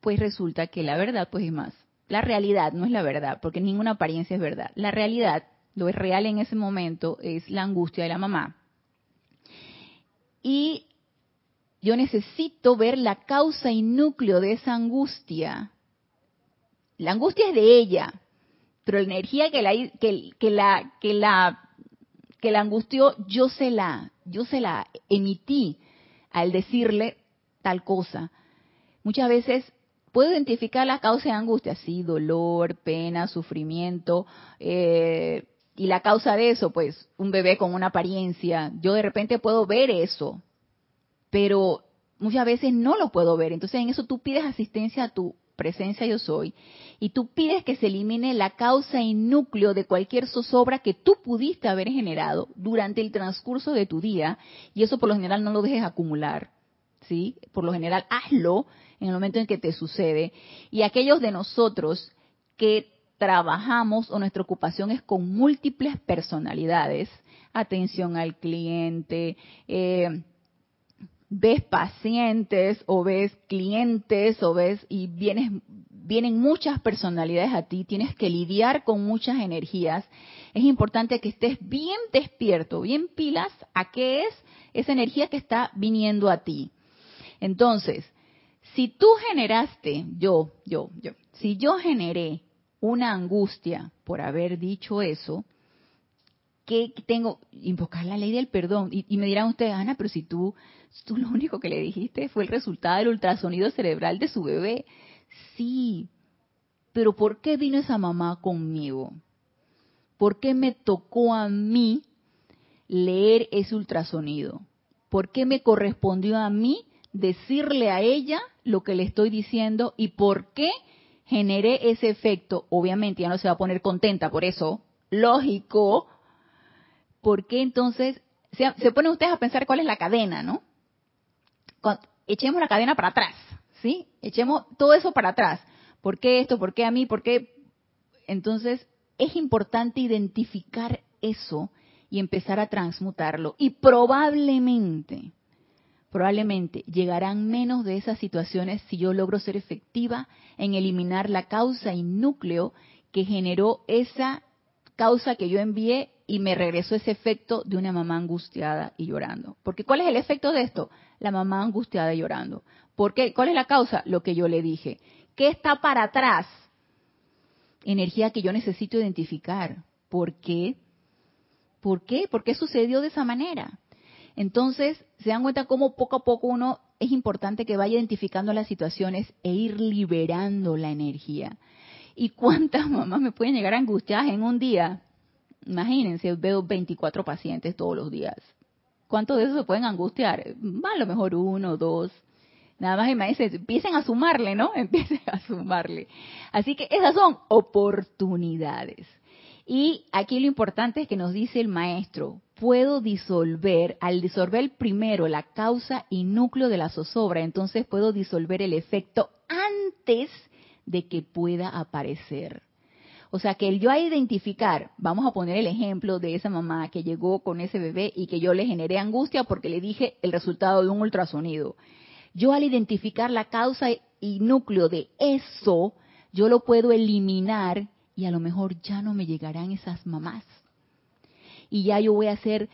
Speaker 1: pues resulta que la verdad, pues es más. La realidad no es la verdad, porque ninguna apariencia es verdad. La realidad, lo es real en ese momento, es la angustia de la mamá. Y yo necesito ver la causa y núcleo de esa angustia. La angustia es de ella, pero la energía que la, que, la, que la, que la angustió, yo se la, yo se la emití al decirle tal cosa. Muchas veces puedo identificar la causa de angustia, sí, dolor, pena, sufrimiento, eh, y la causa de eso, pues, un bebé con una apariencia. Yo de repente puedo ver eso, pero muchas veces no lo puedo ver. Entonces en eso tú pides asistencia a tu presencia yo soy, y tú pides que se elimine la causa y núcleo de cualquier zozobra que tú pudiste haber generado durante el transcurso de tu día, y eso por lo general no lo dejes acumular, ¿sí? Por lo general hazlo en el momento en que te sucede. Y aquellos de nosotros que trabajamos o nuestra ocupación es con múltiples personalidades, atención al cliente, eh, ves pacientes o ves clientes o ves y vienes, vienen muchas personalidades a ti, tienes que lidiar con muchas energías, es importante que estés bien despierto, bien pilas a qué es esa energía que está viniendo a ti. Entonces, si tú generaste, yo, yo, yo, si yo generé una angustia por haber dicho eso, ¿qué tengo? Invocar la ley del perdón. Y, me dirán ustedes, Ana, pero si tú, tú lo único que le dijiste fue el resultado del ultrasonido cerebral de su bebé. Sí, pero ¿por qué vino esa mamá conmigo? ¿Por qué me tocó a mí leer ese ultrasonido? ¿Por qué me correspondió a mí decirle a ella lo que le estoy diciendo y por qué generé ese efecto? Obviamente ya no se va a poner contenta por eso, lógico. ¿Por qué entonces se, ponen ustedes a pensar cuál es la cadena, no? echemos la cadena para atrás, ¿sí? Echemos todo eso para atrás. ¿Por qué esto? ¿Por qué a mí? ¿Por qué? Entonces, es importante identificar eso y empezar a transmutarlo. Y probablemente, probablemente llegarán menos de esas situaciones si yo logro ser efectiva en eliminar la causa y núcleo que generó esa causa que yo envié y me regresó ese efecto de una mamá angustiada y llorando. Porque ¿cuál es el efecto de esto? La mamá angustiada y llorando. ¿Por qué? ¿Cuál es la causa? Lo que yo le dije. ¿Qué está para atrás? Energía que yo necesito identificar. ¿Por qué? ¿Por qué? ¿Por qué sucedió de esa manera? Entonces, se dan cuenta cómo poco a poco uno es importante que vaya identificando las situaciones e ir liberando la energía. ¿Y cuántas (laughs) mamás me pueden llegar a angustiar en un día? Imagínense, veo 24 pacientes todos los días. ¿Cuántos de esos se pueden angustiar? A lo mejor uno, dos. Nada más imagínense, empiecen a sumarle, ¿no? (laughs) Empiecen a sumarle. Así que esas son oportunidades. Y aquí lo importante es que nos dice el maestro, puedo disolver, al disolver primero la causa y núcleo de la zozobra, entonces puedo disolver el efecto antes de que pueda aparecer. O sea, que el yo a identificar, vamos a poner el ejemplo de esa mamá que llegó con ese bebé y que yo le generé angustia porque le dije el resultado de un ultrasonido. Yo al identificar la causa y núcleo de eso, yo lo puedo eliminar y a lo mejor ya no me llegarán esas mamás. Y ya yo voy a ser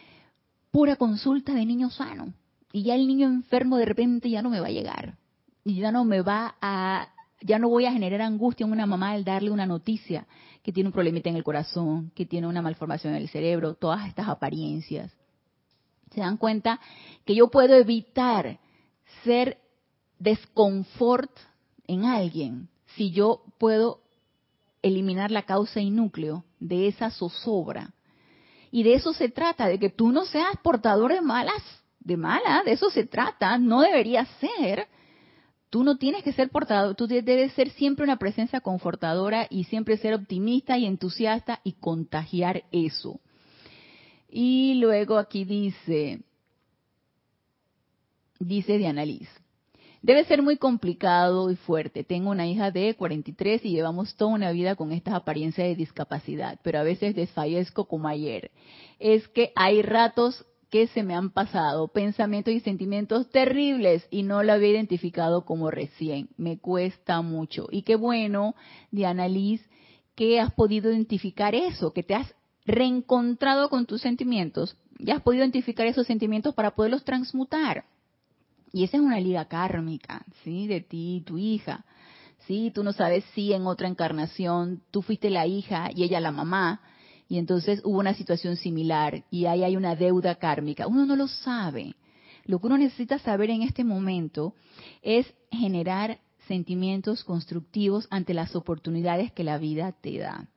Speaker 1: pura consulta de niño sano. Y ya el niño enfermo de repente ya no me va a llegar. Y ya no me va a, ya no voy a generar angustia en una mamá al darle una noticia que tiene un problemita en el corazón, que tiene una malformación en el cerebro, todas estas apariencias. Se dan cuenta que yo puedo evitar ser desconfort en alguien si yo puedo eliminar la causa y núcleo de esa zozobra. Y de eso se trata, de que tú no seas portador de malas, de malas, de eso se trata, no debería ser. Tú no tienes que ser portador, tú debes ser siempre una presencia confortadora y siempre ser optimista y entusiasta y contagiar eso. Y luego aquí dice, dice Diana Liz, Debe ser muy complicado y fuerte. Tengo una hija de 43 y llevamos toda una vida con estas apariencias de discapacidad, pero a veces desfallezco como ayer. Es que hay ratos que se me han pasado, pensamientos y sentimientos terribles y no lo había identificado como recién. Me cuesta mucho. Y qué bueno, Diana Liz, que has podido identificar eso, que te has reencontrado con tus sentimientos, ya has podido identificar esos sentimientos para poderlos transmutar. Y esa es una liga kármica, ¿sí? De ti y tu hija. ¿Sí? Tú no sabes si en otra encarnación tú fuiste la hija y ella la mamá, y entonces hubo una situación similar y ahí hay una deuda kármica. Uno no lo sabe. Lo que uno necesita saber en este momento es generar sentimientos constructivos ante las oportunidades que la vida te da.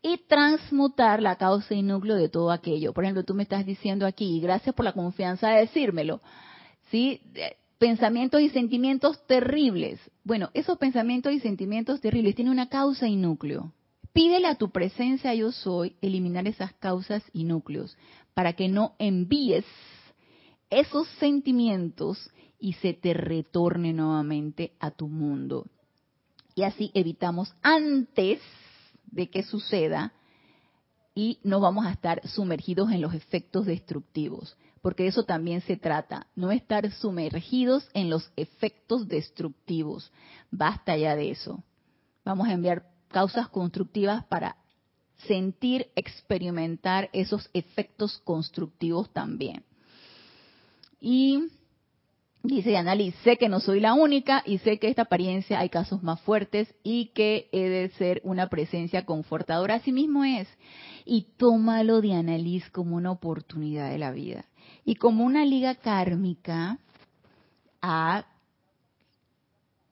Speaker 1: Y transmutar la causa y núcleo de todo aquello. Por ejemplo, tú me estás diciendo aquí, y gracias por la confianza de decírmelo, ¿sí? Pensamientos y sentimientos terribles. Bueno, esos pensamientos y sentimientos terribles tienen una causa y núcleo. Pídele a tu presencia yo soy eliminar esas causas y núcleos para que no envíes esos sentimientos y se te retorne nuevamente a tu mundo. Y así evitamos antes de que suceda y no vamos a estar sumergidos en los efectos destructivos porque eso también se trata, no estar sumergidos en los efectos destructivos. Basta ya de eso. Vamos a enviar causas constructivas para sentir, experimentar esos efectos constructivos también. Y dice Annalise, sé que no soy la única y sé que esta apariencia hay casos más fuertes y que he de ser una presencia confortadora. Así mismo es. Y tómalo de Annalise como una oportunidad de la vida y como una liga kármica a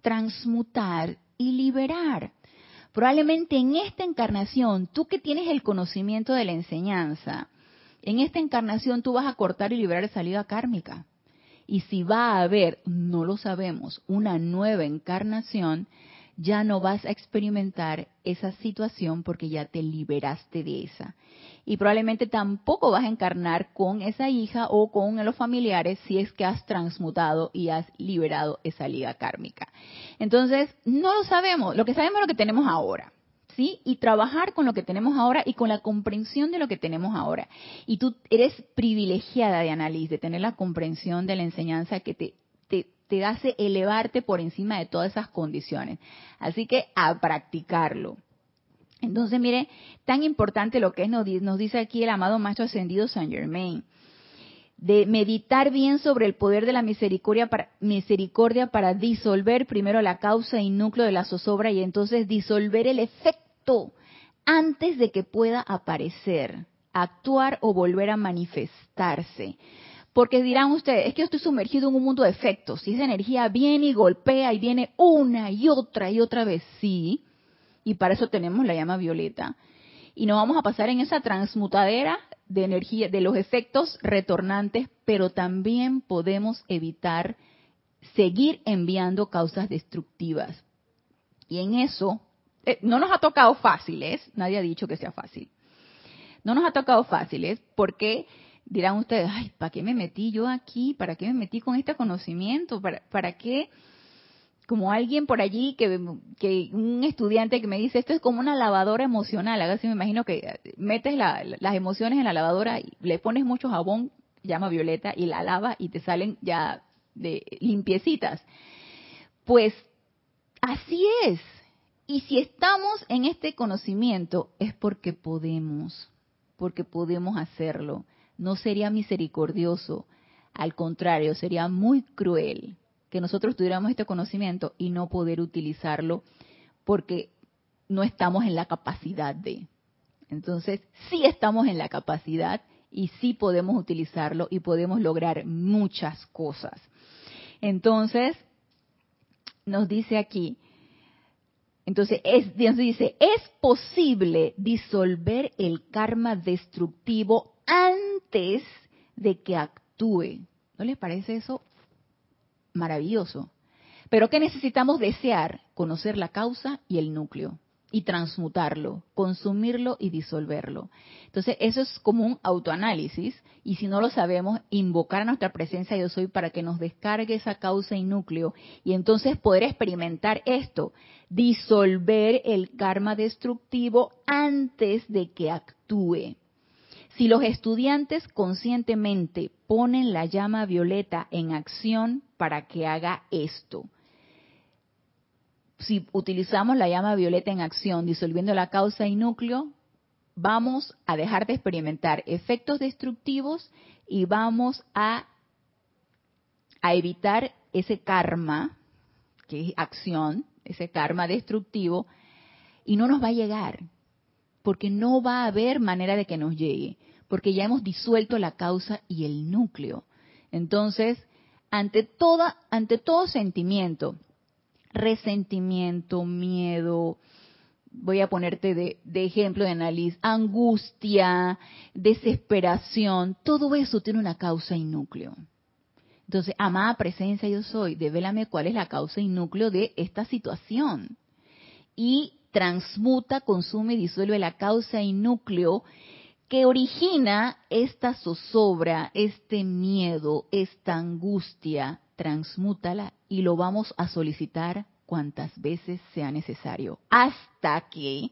Speaker 1: transmutar y liberar. Probablemente en esta encarnación, tú que tienes el conocimiento de la enseñanza, en esta encarnación tú vas a cortar y liberar esa liga kármica. Y si va a haber, no lo sabemos, una nueva encarnación, ya no vas a experimentar esa situación porque ya te liberaste de esa. Y probablemente tampoco vas a encarnar con esa hija o con los familiares si es que has transmutado y has liberado esa liga kármica. Entonces, no lo sabemos, lo que sabemos es lo que tenemos ahora. ¿Sí? Y trabajar con lo que tenemos ahora y con la comprensión de lo que tenemos ahora. Y tú eres privilegiada de análisis, de tener la comprensión de la enseñanza que te te hace elevarte por encima de todas esas condiciones. Así que a practicarlo. Entonces, mire, tan importante lo que nos dice aquí el amado Maestro Ascendido San Germain, de meditar bien sobre el poder de la misericordia para, misericordia para disolver primero la causa y núcleo de la zozobra y entonces disolver el efecto antes de que pueda aparecer, actuar o volver a manifestarse. Porque dirán ustedes, es que yo estoy sumergido en un mundo de efectos. Y esa energía viene y golpea y viene una y otra y otra vez. Sí. Y para eso tenemos la llama violeta. Y no vamos a pasar en esa transmutadera de energía, de los efectos retornantes, pero también podemos evitar seguir enviando causas destructivas. Y en eso, eh, no nos ha tocado fáciles, nadie ha dicho que sea fácil. No nos ha tocado fáciles porque dirán ustedes, ay, ¿para qué me metí yo aquí? ¿Para qué me metí con este conocimiento? ¿Para, qué? Como alguien por allí, que, un estudiante que me dice, esto es como una lavadora emocional. Así me imagino que metes las emociones en la lavadora y le pones mucho jabón, llama violeta, y la lava y te salen ya de limpiecitas. Pues así es. Y si estamos en este conocimiento es porque podemos, porque podemos hacerlo no sería misericordioso, al contrario, sería muy cruel que nosotros tuviéramos este conocimiento y no poder utilizarlo porque no estamos en la capacidad de. Entonces, sí estamos en la capacidad y sí podemos utilizarlo y podemos lograr muchas cosas. Entonces, nos dice aquí, entonces es, Dios dice, es posible disolver el karma destructivo antes de que actúe. ¿No les parece eso maravilloso? Pero ¿qué necesitamos desear? Conocer la causa y el núcleo y transmutarlo, consumirlo y disolverlo. Entonces, eso es como un autoanálisis y si no lo sabemos, invocar a nuestra presencia yo soy para que nos descargue esa causa y núcleo y entonces poder experimentar esto, disolver el karma destructivo antes de que actúe. Si los estudiantes conscientemente ponen la llama violeta en acción para que haga esto, si utilizamos la llama violeta en acción, disolviendo la causa y núcleo, vamos a dejar de experimentar efectos destructivos y vamos a, a evitar ese karma, que es acción, ese karma destructivo, y no nos va a llegar, porque no va a haber manera de que nos llegue, porque ya hemos disuelto la causa y el núcleo. Entonces, ante toda, ante todo sentimiento, resentimiento, miedo, voy a ponerte de, ejemplo de análisis, angustia, desesperación, todo eso tiene una causa y núcleo. Entonces, amada presencia yo soy, devélame cuál es la causa y núcleo de esta situación. Y transmuta, consume y disuelve la causa y núcleo que origina esta zozobra, este miedo, esta angustia, transmútala y lo vamos a solicitar cuantas veces sea necesario, hasta que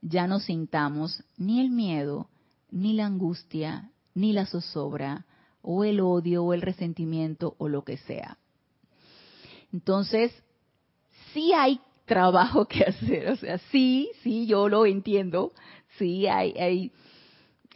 Speaker 1: ya no sintamos ni el miedo, ni la angustia, ni la zozobra, o el odio, o el resentimiento, o lo que sea. Entonces, sí hay trabajo que hacer, o sea, sí, sí, yo lo entiendo, sí, hay, hay,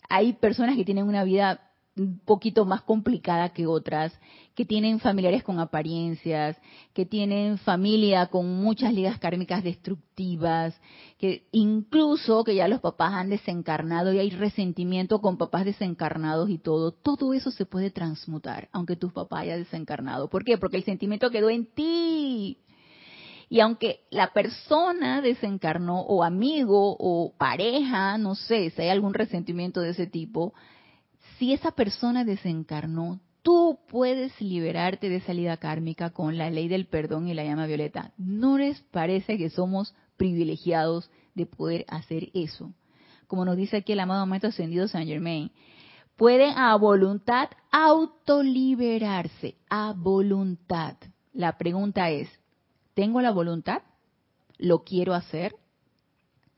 Speaker 1: hay personas que tienen una vida un poquito más complicada que otras, que tienen familiares con apariencias, que tienen familia con muchas ligas kármicas destructivas, que incluso que ya los papás han desencarnado y hay resentimiento con papás desencarnados y todo, todo eso se puede transmutar, aunque tus papás hayan desencarnado. ¿Por qué? Porque el sentimiento quedó en ti. Y aunque la persona desencarnó o amigo o pareja, no sé, si hay algún resentimiento de ese tipo, si esa persona desencarnó, tú puedes liberarte de salida kármica con la ley del perdón y la llama violeta. ¿No les parece que somos privilegiados de poder hacer eso? Como nos dice aquí el amado Maestro Ascendido San Germain, pueden a voluntad autoliberarse, a voluntad. La pregunta es, ¿tengo la voluntad? ¿Lo quiero hacer?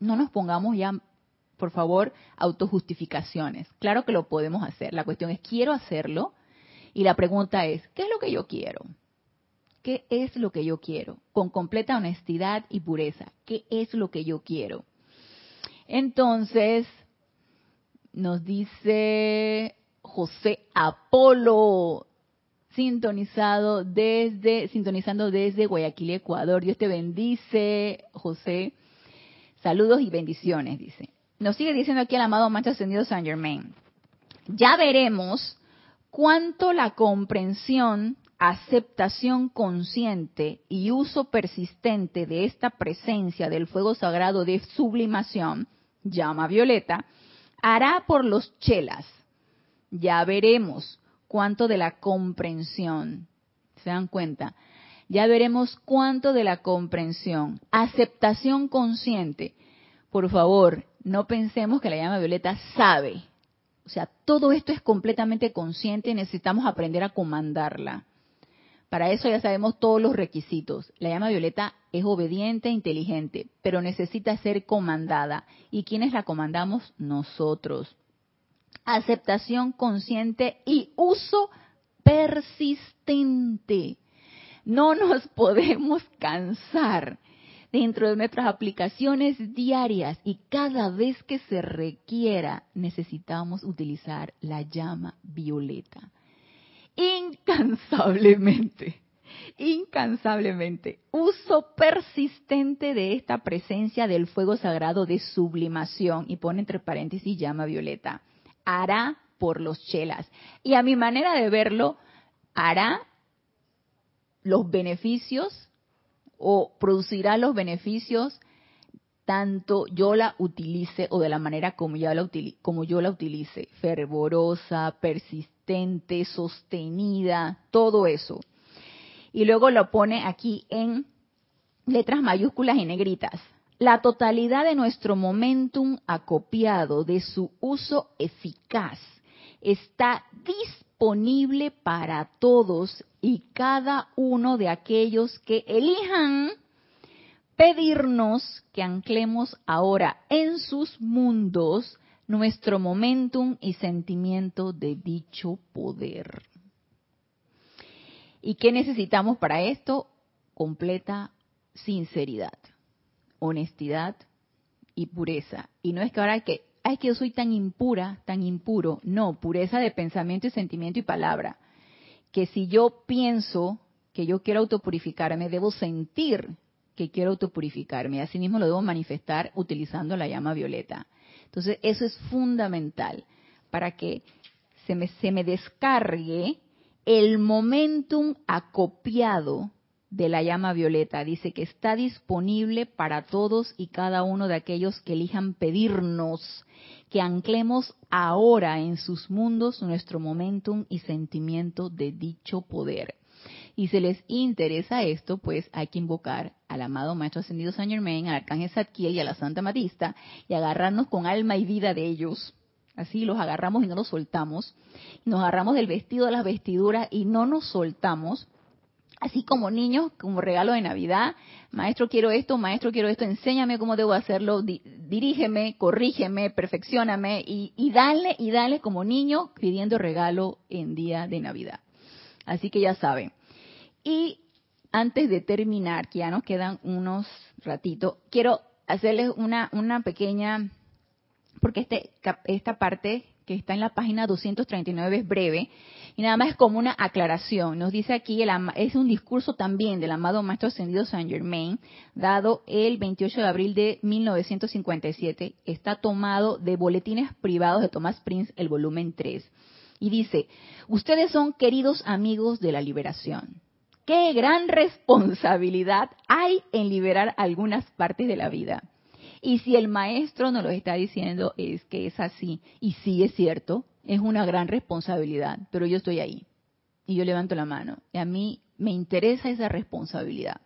Speaker 1: No nos pongamos ya por favor, autojustificaciones. Claro que lo podemos hacer. La cuestión es, ¿quiero hacerlo? Y la pregunta es, ¿qué es lo que yo quiero? ¿Qué es lo que yo quiero? Con completa honestidad y pureza. ¿Qué es lo que yo quiero? Entonces, nos dice José Apolo, sintonizado desde, sintonizando desde Guayaquil, Ecuador. Dios te bendice, José. Saludos y bendiciones, dice nos sigue diciendo aquí el amado Maestro Ascendido San Germain. Ya veremos cuánto la comprensión, aceptación consciente y uso persistente de esta presencia del fuego sagrado de sublimación, llama violeta, hará por los chelas. Ya veremos cuánto de la comprensión, ¿se dan cuenta? Ya veremos cuánto de la comprensión, aceptación consciente. Por favor, no pensemos que la llama violeta sabe. O sea, todo esto es completamente consciente y necesitamos aprender a comandarla. Para eso ya sabemos todos los requisitos. La llama violeta es obediente e inteligente, pero necesita ser comandada. ¿Y quiénes la comandamos? Nosotros. Aceptación consciente y uso persistente. No nos (laughs) podemos cansar dentro de nuestras aplicaciones diarias y cada vez que se requiera necesitamos utilizar la llama violeta. Incansablemente, incansablemente. Uso persistente de esta presencia del fuego sagrado de sublimación y pone entre paréntesis llama violeta. Hará por los chelas. Y a mi manera de verlo, hará los beneficios o producirá los beneficios tanto yo la utilice o de la manera como, yo la, como yo la utilice, fervorosa, persistente, sostenida, todo eso. Y luego lo pone aquí en letras mayúsculas y negritas. La totalidad de nuestro momentum acopiado de su uso eficaz está disponible para todos y cada uno de aquellos que elijan pedirnos que anclemos ahora en sus mundos nuestro momentum y sentimiento de dicho poder. ¿Y qué necesitamos para esto? Completa sinceridad, honestidad y pureza. Y no es que ahora que, es que yo soy tan impura, tan impuro. No, pureza de pensamiento y sentimiento y palabra que si yo pienso que yo quiero autopurificarme, debo sentir que quiero autopurificarme. Asimismo lo debo manifestar utilizando la llama violeta. Entonces, eso es fundamental para que se me, se me descargue el momentum acopiado de la llama violeta. Dice que está disponible para todos y cada uno de aquellos que elijan pedirnos que anclemos ahora en sus mundos nuestro momentum y sentimiento de dicho poder. Y si les interesa esto, pues hay que invocar al amado Maestro Ascendido San Germain, al Arcángel Zadkiel y a la Santa Matista y agarrarnos con alma y vida de ellos. Así los agarramos y no los soltamos. Nos agarramos del vestido de las vestiduras y no nos soltamos así como niños, como regalo de Navidad, maestro quiero esto, maestro quiero esto, enséñame cómo debo hacerlo, dirígeme, corrígeme, perfeccioname y, y dale y dale como niño pidiendo regalo en día de Navidad. Así que ya saben. Y antes de terminar, que ya nos quedan unos ratitos, quiero hacerles una, una pequeña, porque este, esta parte que está en la página 239 es breve, y nada más es como una aclaración. Nos dice aquí, el, es un discurso también del amado Maestro Ascendido Saint Germain, dado el 28 de abril de 1957. Está tomado de Boletines Privados de Thomas Prince, el volumen 3. Y dice, ustedes son queridos amigos de la liberación. Qué gran responsabilidad hay en liberar algunas partes de la vida. Y si el maestro nos lo está diciendo es que es así, y sí es cierto, es una gran responsabilidad, pero yo estoy ahí y yo levanto la mano y a mí me interesa esa responsabilidad.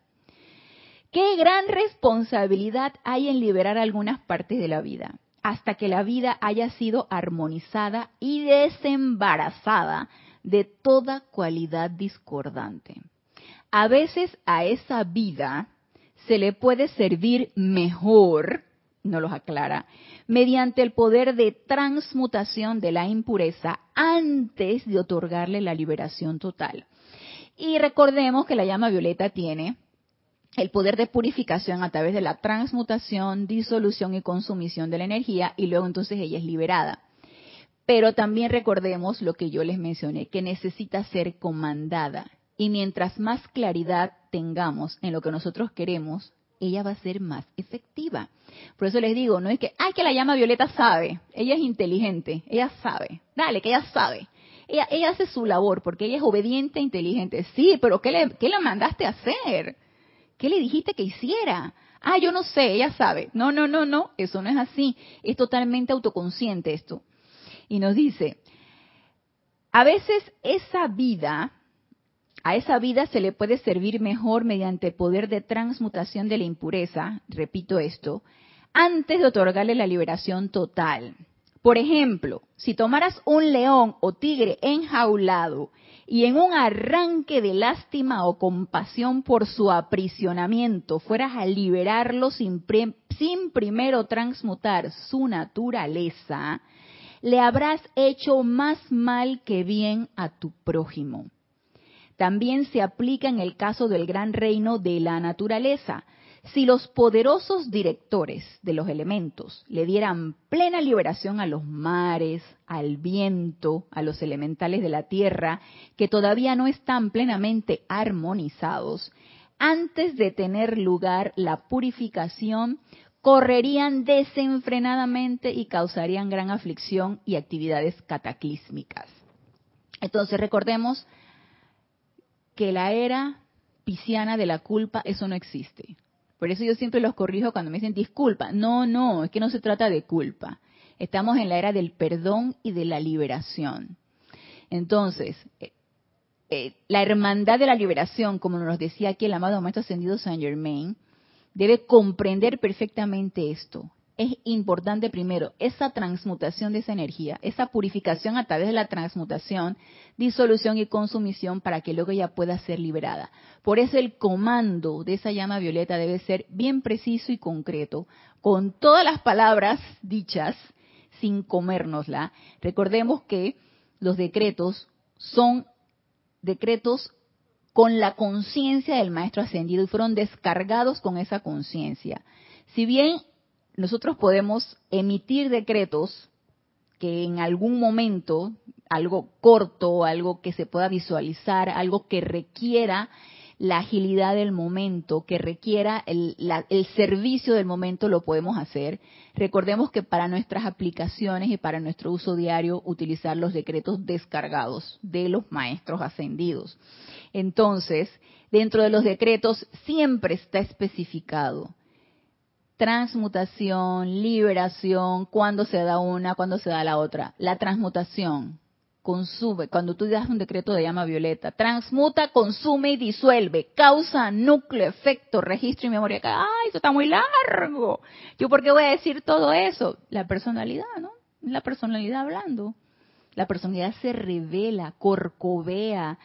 Speaker 1: ¿Qué gran responsabilidad hay en liberar algunas partes de la vida hasta que la vida haya sido armonizada y desembarazada de toda cualidad discordante? A veces a esa vida se le puede servir mejor no los aclara, mediante el poder de transmutación de la impureza antes de otorgarle la liberación total. Y recordemos que la llama violeta tiene el poder de purificación a través de la transmutación, disolución y consumición de la energía y luego entonces ella es liberada. Pero también recordemos lo que yo les mencioné, que necesita ser comandada. Y mientras más claridad tengamos en lo que nosotros queremos, ella va a ser más efectiva. Por eso les digo, no es que, ay, que la llama Violeta sabe, ella es inteligente, ella sabe, dale, que ella sabe. Ella, hace su labor porque ella es obediente e inteligente. Sí, pero ¿qué le, ¿qué le mandaste a hacer? ¿Qué le dijiste que hiciera? Ah, yo no sé, ella sabe. No, no, no, no, eso no es así. Es totalmente autoconsciente esto. Y nos dice, a veces esa vida a esa vida se le puede servir mejor mediante el poder de transmutación de la impureza, repito esto, antes de otorgarle la liberación total. Por ejemplo, si tomaras un león o tigre enjaulado y en un arranque de lástima o compasión por su aprisionamiento fueras a liberarlo sin, sin primero transmutar su naturaleza, le habrás hecho más mal que bien a tu prójimo también se aplica en el caso del gran reino de la naturaleza. Si los poderosos directores de los elementos le dieran plena liberación a los mares, al viento, a los elementales de la tierra, que todavía no están plenamente armonizados, antes de tener lugar la purificación, correrían desenfrenadamente y causarían gran aflicción y actividades cataclísmicas. Entonces recordemos que la era pisciana de la culpa, eso no existe. Por eso yo siempre los corrijo cuando me dicen disculpa. No, no, es que no se trata de culpa. Estamos en la era del perdón y de la liberación. Entonces, eh, eh, la hermandad de la liberación, como nos decía aquí el amado Maestro Ascendido Saint Germain, debe comprender perfectamente esto es importante primero esa transmutación de esa energía, esa purificación a través de la transmutación, disolución y consumición para que luego ella pueda ser liberada. Por eso el comando de esa llama violeta debe ser bien preciso y concreto, con todas las palabras dichas, sin comérnosla. Recordemos que los decretos son decretos con la conciencia del maestro ascendido y fueron descargados con esa conciencia. Si bien nosotros podemos emitir decretos que en algún momento, algo corto, algo que se pueda visualizar, algo que requiera la agilidad del momento, que requiera el, servicio del momento, lo podemos hacer. Recordemos que para nuestras aplicaciones y para nuestro uso diario, utilizar los decretos descargados de los maestros ascendidos. Entonces, dentro de los decretos siempre está especificado transmutación, liberación, cuando se da una, cuando se da la otra. La transmutación consume, cuando tú das un decreto de llama violeta, transmuta, consume y disuelve, causa, núcleo, efecto, registro y memoria. ¡Ay, eso está muy largo! ¿Yo por qué voy a decir todo eso? La personalidad, ¿no? La personalidad hablando. La personalidad se revela, corcovea,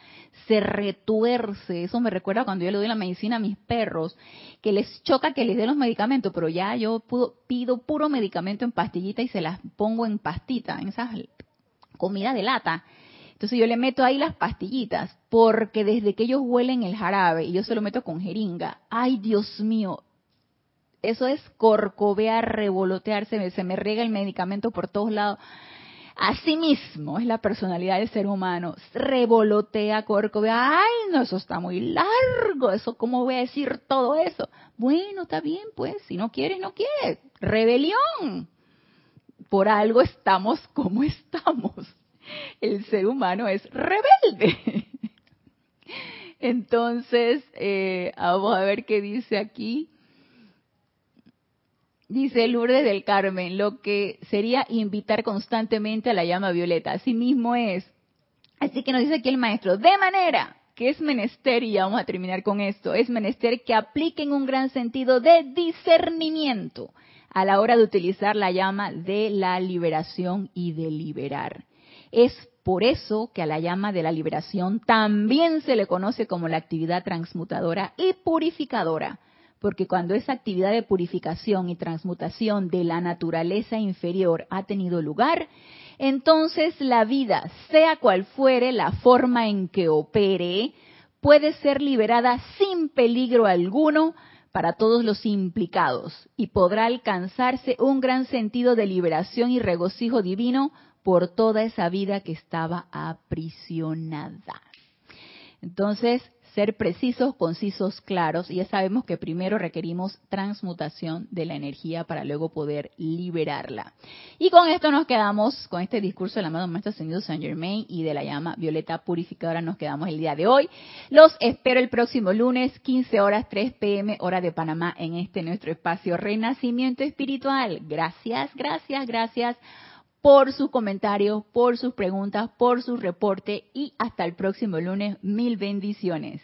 Speaker 1: se retuerce. Eso me recuerda cuando yo le doy la medicina a mis perros, que les choca que les dé los medicamentos, pero ya yo pido puro medicamento en pastillita y se las pongo en pastita, en esas comida de lata. Entonces yo le meto ahí las pastillitas, porque desde que ellos huelen el jarabe y yo se lo meto con jeringa, ay Dios mío, eso es corcovear, revolotearse, se me rega el medicamento por todos lados. Asimismo, es la personalidad del ser humano. Revolotea, corcovea. Ay, no, eso está muy largo. Eso, ¿cómo voy a decir todo eso? Bueno, está bien, pues. Si no quieres, no quieres. Rebelión. Por algo estamos como (laughs) estamos. El ser humano es rebelde. (laughs) Entonces, eh, vamos a ver qué dice aquí. Dice Lourdes del Carmen, lo que sería invitar constantemente a la llama violeta. Así mismo es. Así que nos dice aquí el maestro, de manera que es menester, y ya vamos a terminar con esto, es menester que apliquen un gran sentido de discernimiento a la hora de utilizar la llama de la liberación y de liberar. Es por eso que a la llama de la liberación también se le conoce como la actividad transmutadora y purificadora porque cuando esa actividad de purificación y transmutación de la naturaleza inferior ha tenido lugar, entonces la vida, sea cual fuere la forma en que opere, puede ser liberada sin peligro alguno para todos los implicados y podrá alcanzarse un gran sentido de liberación y regocijo divino por toda esa vida que estaba aprisionada. Entonces, ser precisos, concisos, claros, y ya sabemos que primero requerimos transmutación de la energía para luego poder liberarla. Y con esto nos quedamos, con este discurso del amado Maestro Ascendido Saint Germain y de la llama Violeta Purificadora, nos quedamos el día de hoy. Los espero el próximo lunes, 15 horas, 3 pm, hora de Panamá, en este nuestro espacio Renacimiento Espiritual. Gracias, gracias, gracias por sus comentarios, por sus preguntas, por su reporte y hasta el próximo lunes. Mil bendiciones.